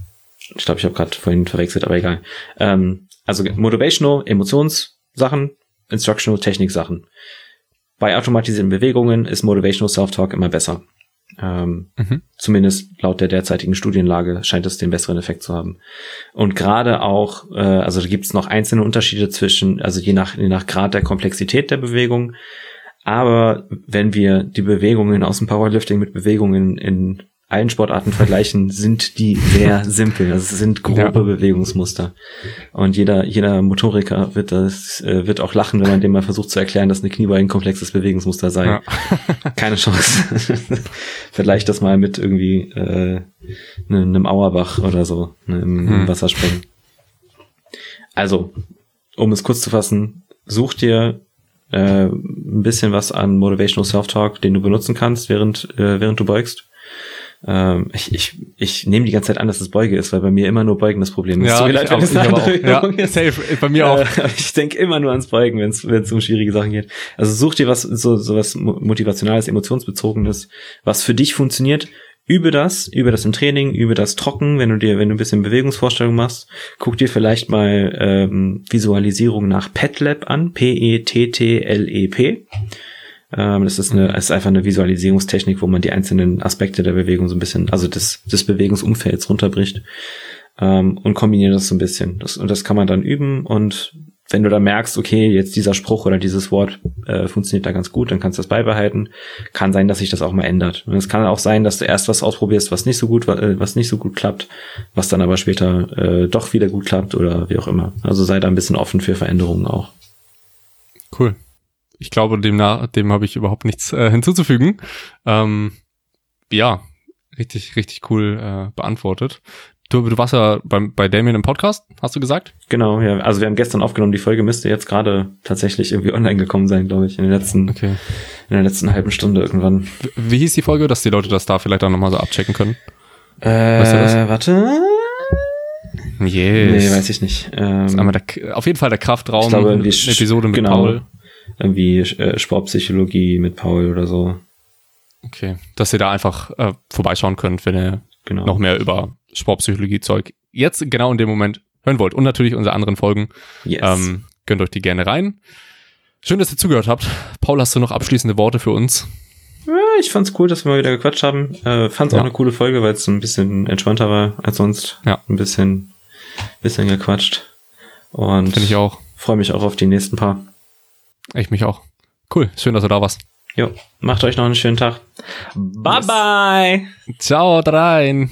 ich glaube, ich habe gerade vorhin verwechselt, aber egal. Ähm, also Motivational, Emotionssachen, Instructional, Technik-Sachen. Bei automatisierten Bewegungen ist Motivational Self-Talk immer besser. Ähm, mhm. Zumindest laut der derzeitigen Studienlage scheint es den besseren Effekt zu haben. Und gerade auch, äh, also da gibt es noch einzelne Unterschiede zwischen, also je nach, je nach Grad der Komplexität der Bewegung, aber wenn wir die Bewegungen aus dem Powerlifting mit Bewegungen in allen Sportarten vergleichen, sind die sehr simpel. Also es sind grobe ja. Bewegungsmuster. Und jeder, jeder Motoriker wird das, äh, wird auch lachen, wenn man dem mal versucht zu erklären, dass eine Kniebeuge ein komplexes Bewegungsmuster sei. Ja. *laughs* Keine Chance. *laughs* Vergleich das mal mit irgendwie äh, ne, einem Auerbach oder so, ne, im, hm. Wasserspringen. Also, um es kurz zu fassen, such dir äh, ein bisschen was an Motivational Self-Talk, den du benutzen kannst, während, äh, während du beugst. Ähm, ich, ich, ich nehme die ganze Zeit an, dass es Beuge ist, weil bei mir immer nur Beugen das Problem ist.
Ja, leid, auch, ich auch. Ja, safe, bei mir auch.
Äh, *laughs* ich denke immer nur ans Beugen, wenn es um schwierige Sachen geht. Also such dir was, so, so was motivationales, emotionsbezogenes, was für dich funktioniert Übe das, übe das im Training, übe das trocken, wenn du dir, wenn du ein bisschen Bewegungsvorstellung machst, guck dir vielleicht mal ähm, Visualisierung nach PetLab an, P-E-T-T-L-E-P. Ähm, das ist eine, das ist einfach eine Visualisierungstechnik, wo man die einzelnen Aspekte der Bewegung so ein bisschen, also des, des Bewegungsumfelds runterbricht ähm, und kombiniert das so ein bisschen. Das, und das kann man dann üben und wenn du da merkst, okay, jetzt dieser Spruch oder dieses Wort äh, funktioniert da ganz gut, dann kannst du das beibehalten. Kann sein, dass sich das auch mal ändert. Und es kann auch sein, dass du erst was ausprobierst, was nicht so gut, äh, was nicht so gut klappt, was dann aber später äh, doch wieder gut klappt oder wie auch immer. Also sei da ein bisschen offen für Veränderungen auch.
Cool. Ich glaube, dem, dem habe ich überhaupt nichts äh, hinzuzufügen. Ähm, ja, richtig, richtig cool äh, beantwortet. Du, warst ja beim, bei Damien im Podcast, hast du gesagt?
Genau, ja. Also wir haben gestern aufgenommen, die Folge müsste jetzt gerade tatsächlich irgendwie online gekommen sein, glaube ich, in, den letzten, okay. in der letzten halben Stunde irgendwann.
Wie, wie hieß die Folge, dass die Leute das da vielleicht auch nochmal so abchecken können?
Äh, weißt du das? warte.
Yes.
Nee, weiß ich nicht.
Ähm, einmal der, auf jeden Fall der Kraftraum,
ich glaube, irgendwie
Episode mit
genau,
Paul.
Irgendwie äh, Sportpsychologie mit Paul oder so.
Okay, dass ihr da einfach äh, vorbeischauen könnt, wenn ihr
genau.
noch mehr über Sportpsychologie-Zeug jetzt genau in dem Moment hören wollt. Und natürlich unsere anderen Folgen.
Yes.
Ähm, gönnt euch die gerne rein. Schön, dass ihr zugehört habt. Paul, hast du noch abschließende Worte für uns?
Ja, ich fand's cool, dass wir mal wieder gequatscht haben. Äh, fand's ja. auch eine coole Folge, weil es so ein bisschen entspannter war als sonst.
Ja.
Ein bisschen, bisschen gequatscht. Und
finde ich auch.
Freue mich auch auf die nächsten paar.
Ich mich auch. Cool, schön, dass du da warst.
Jo, macht euch noch einen schönen Tag. Bye yes. bye.
Ciao, rein.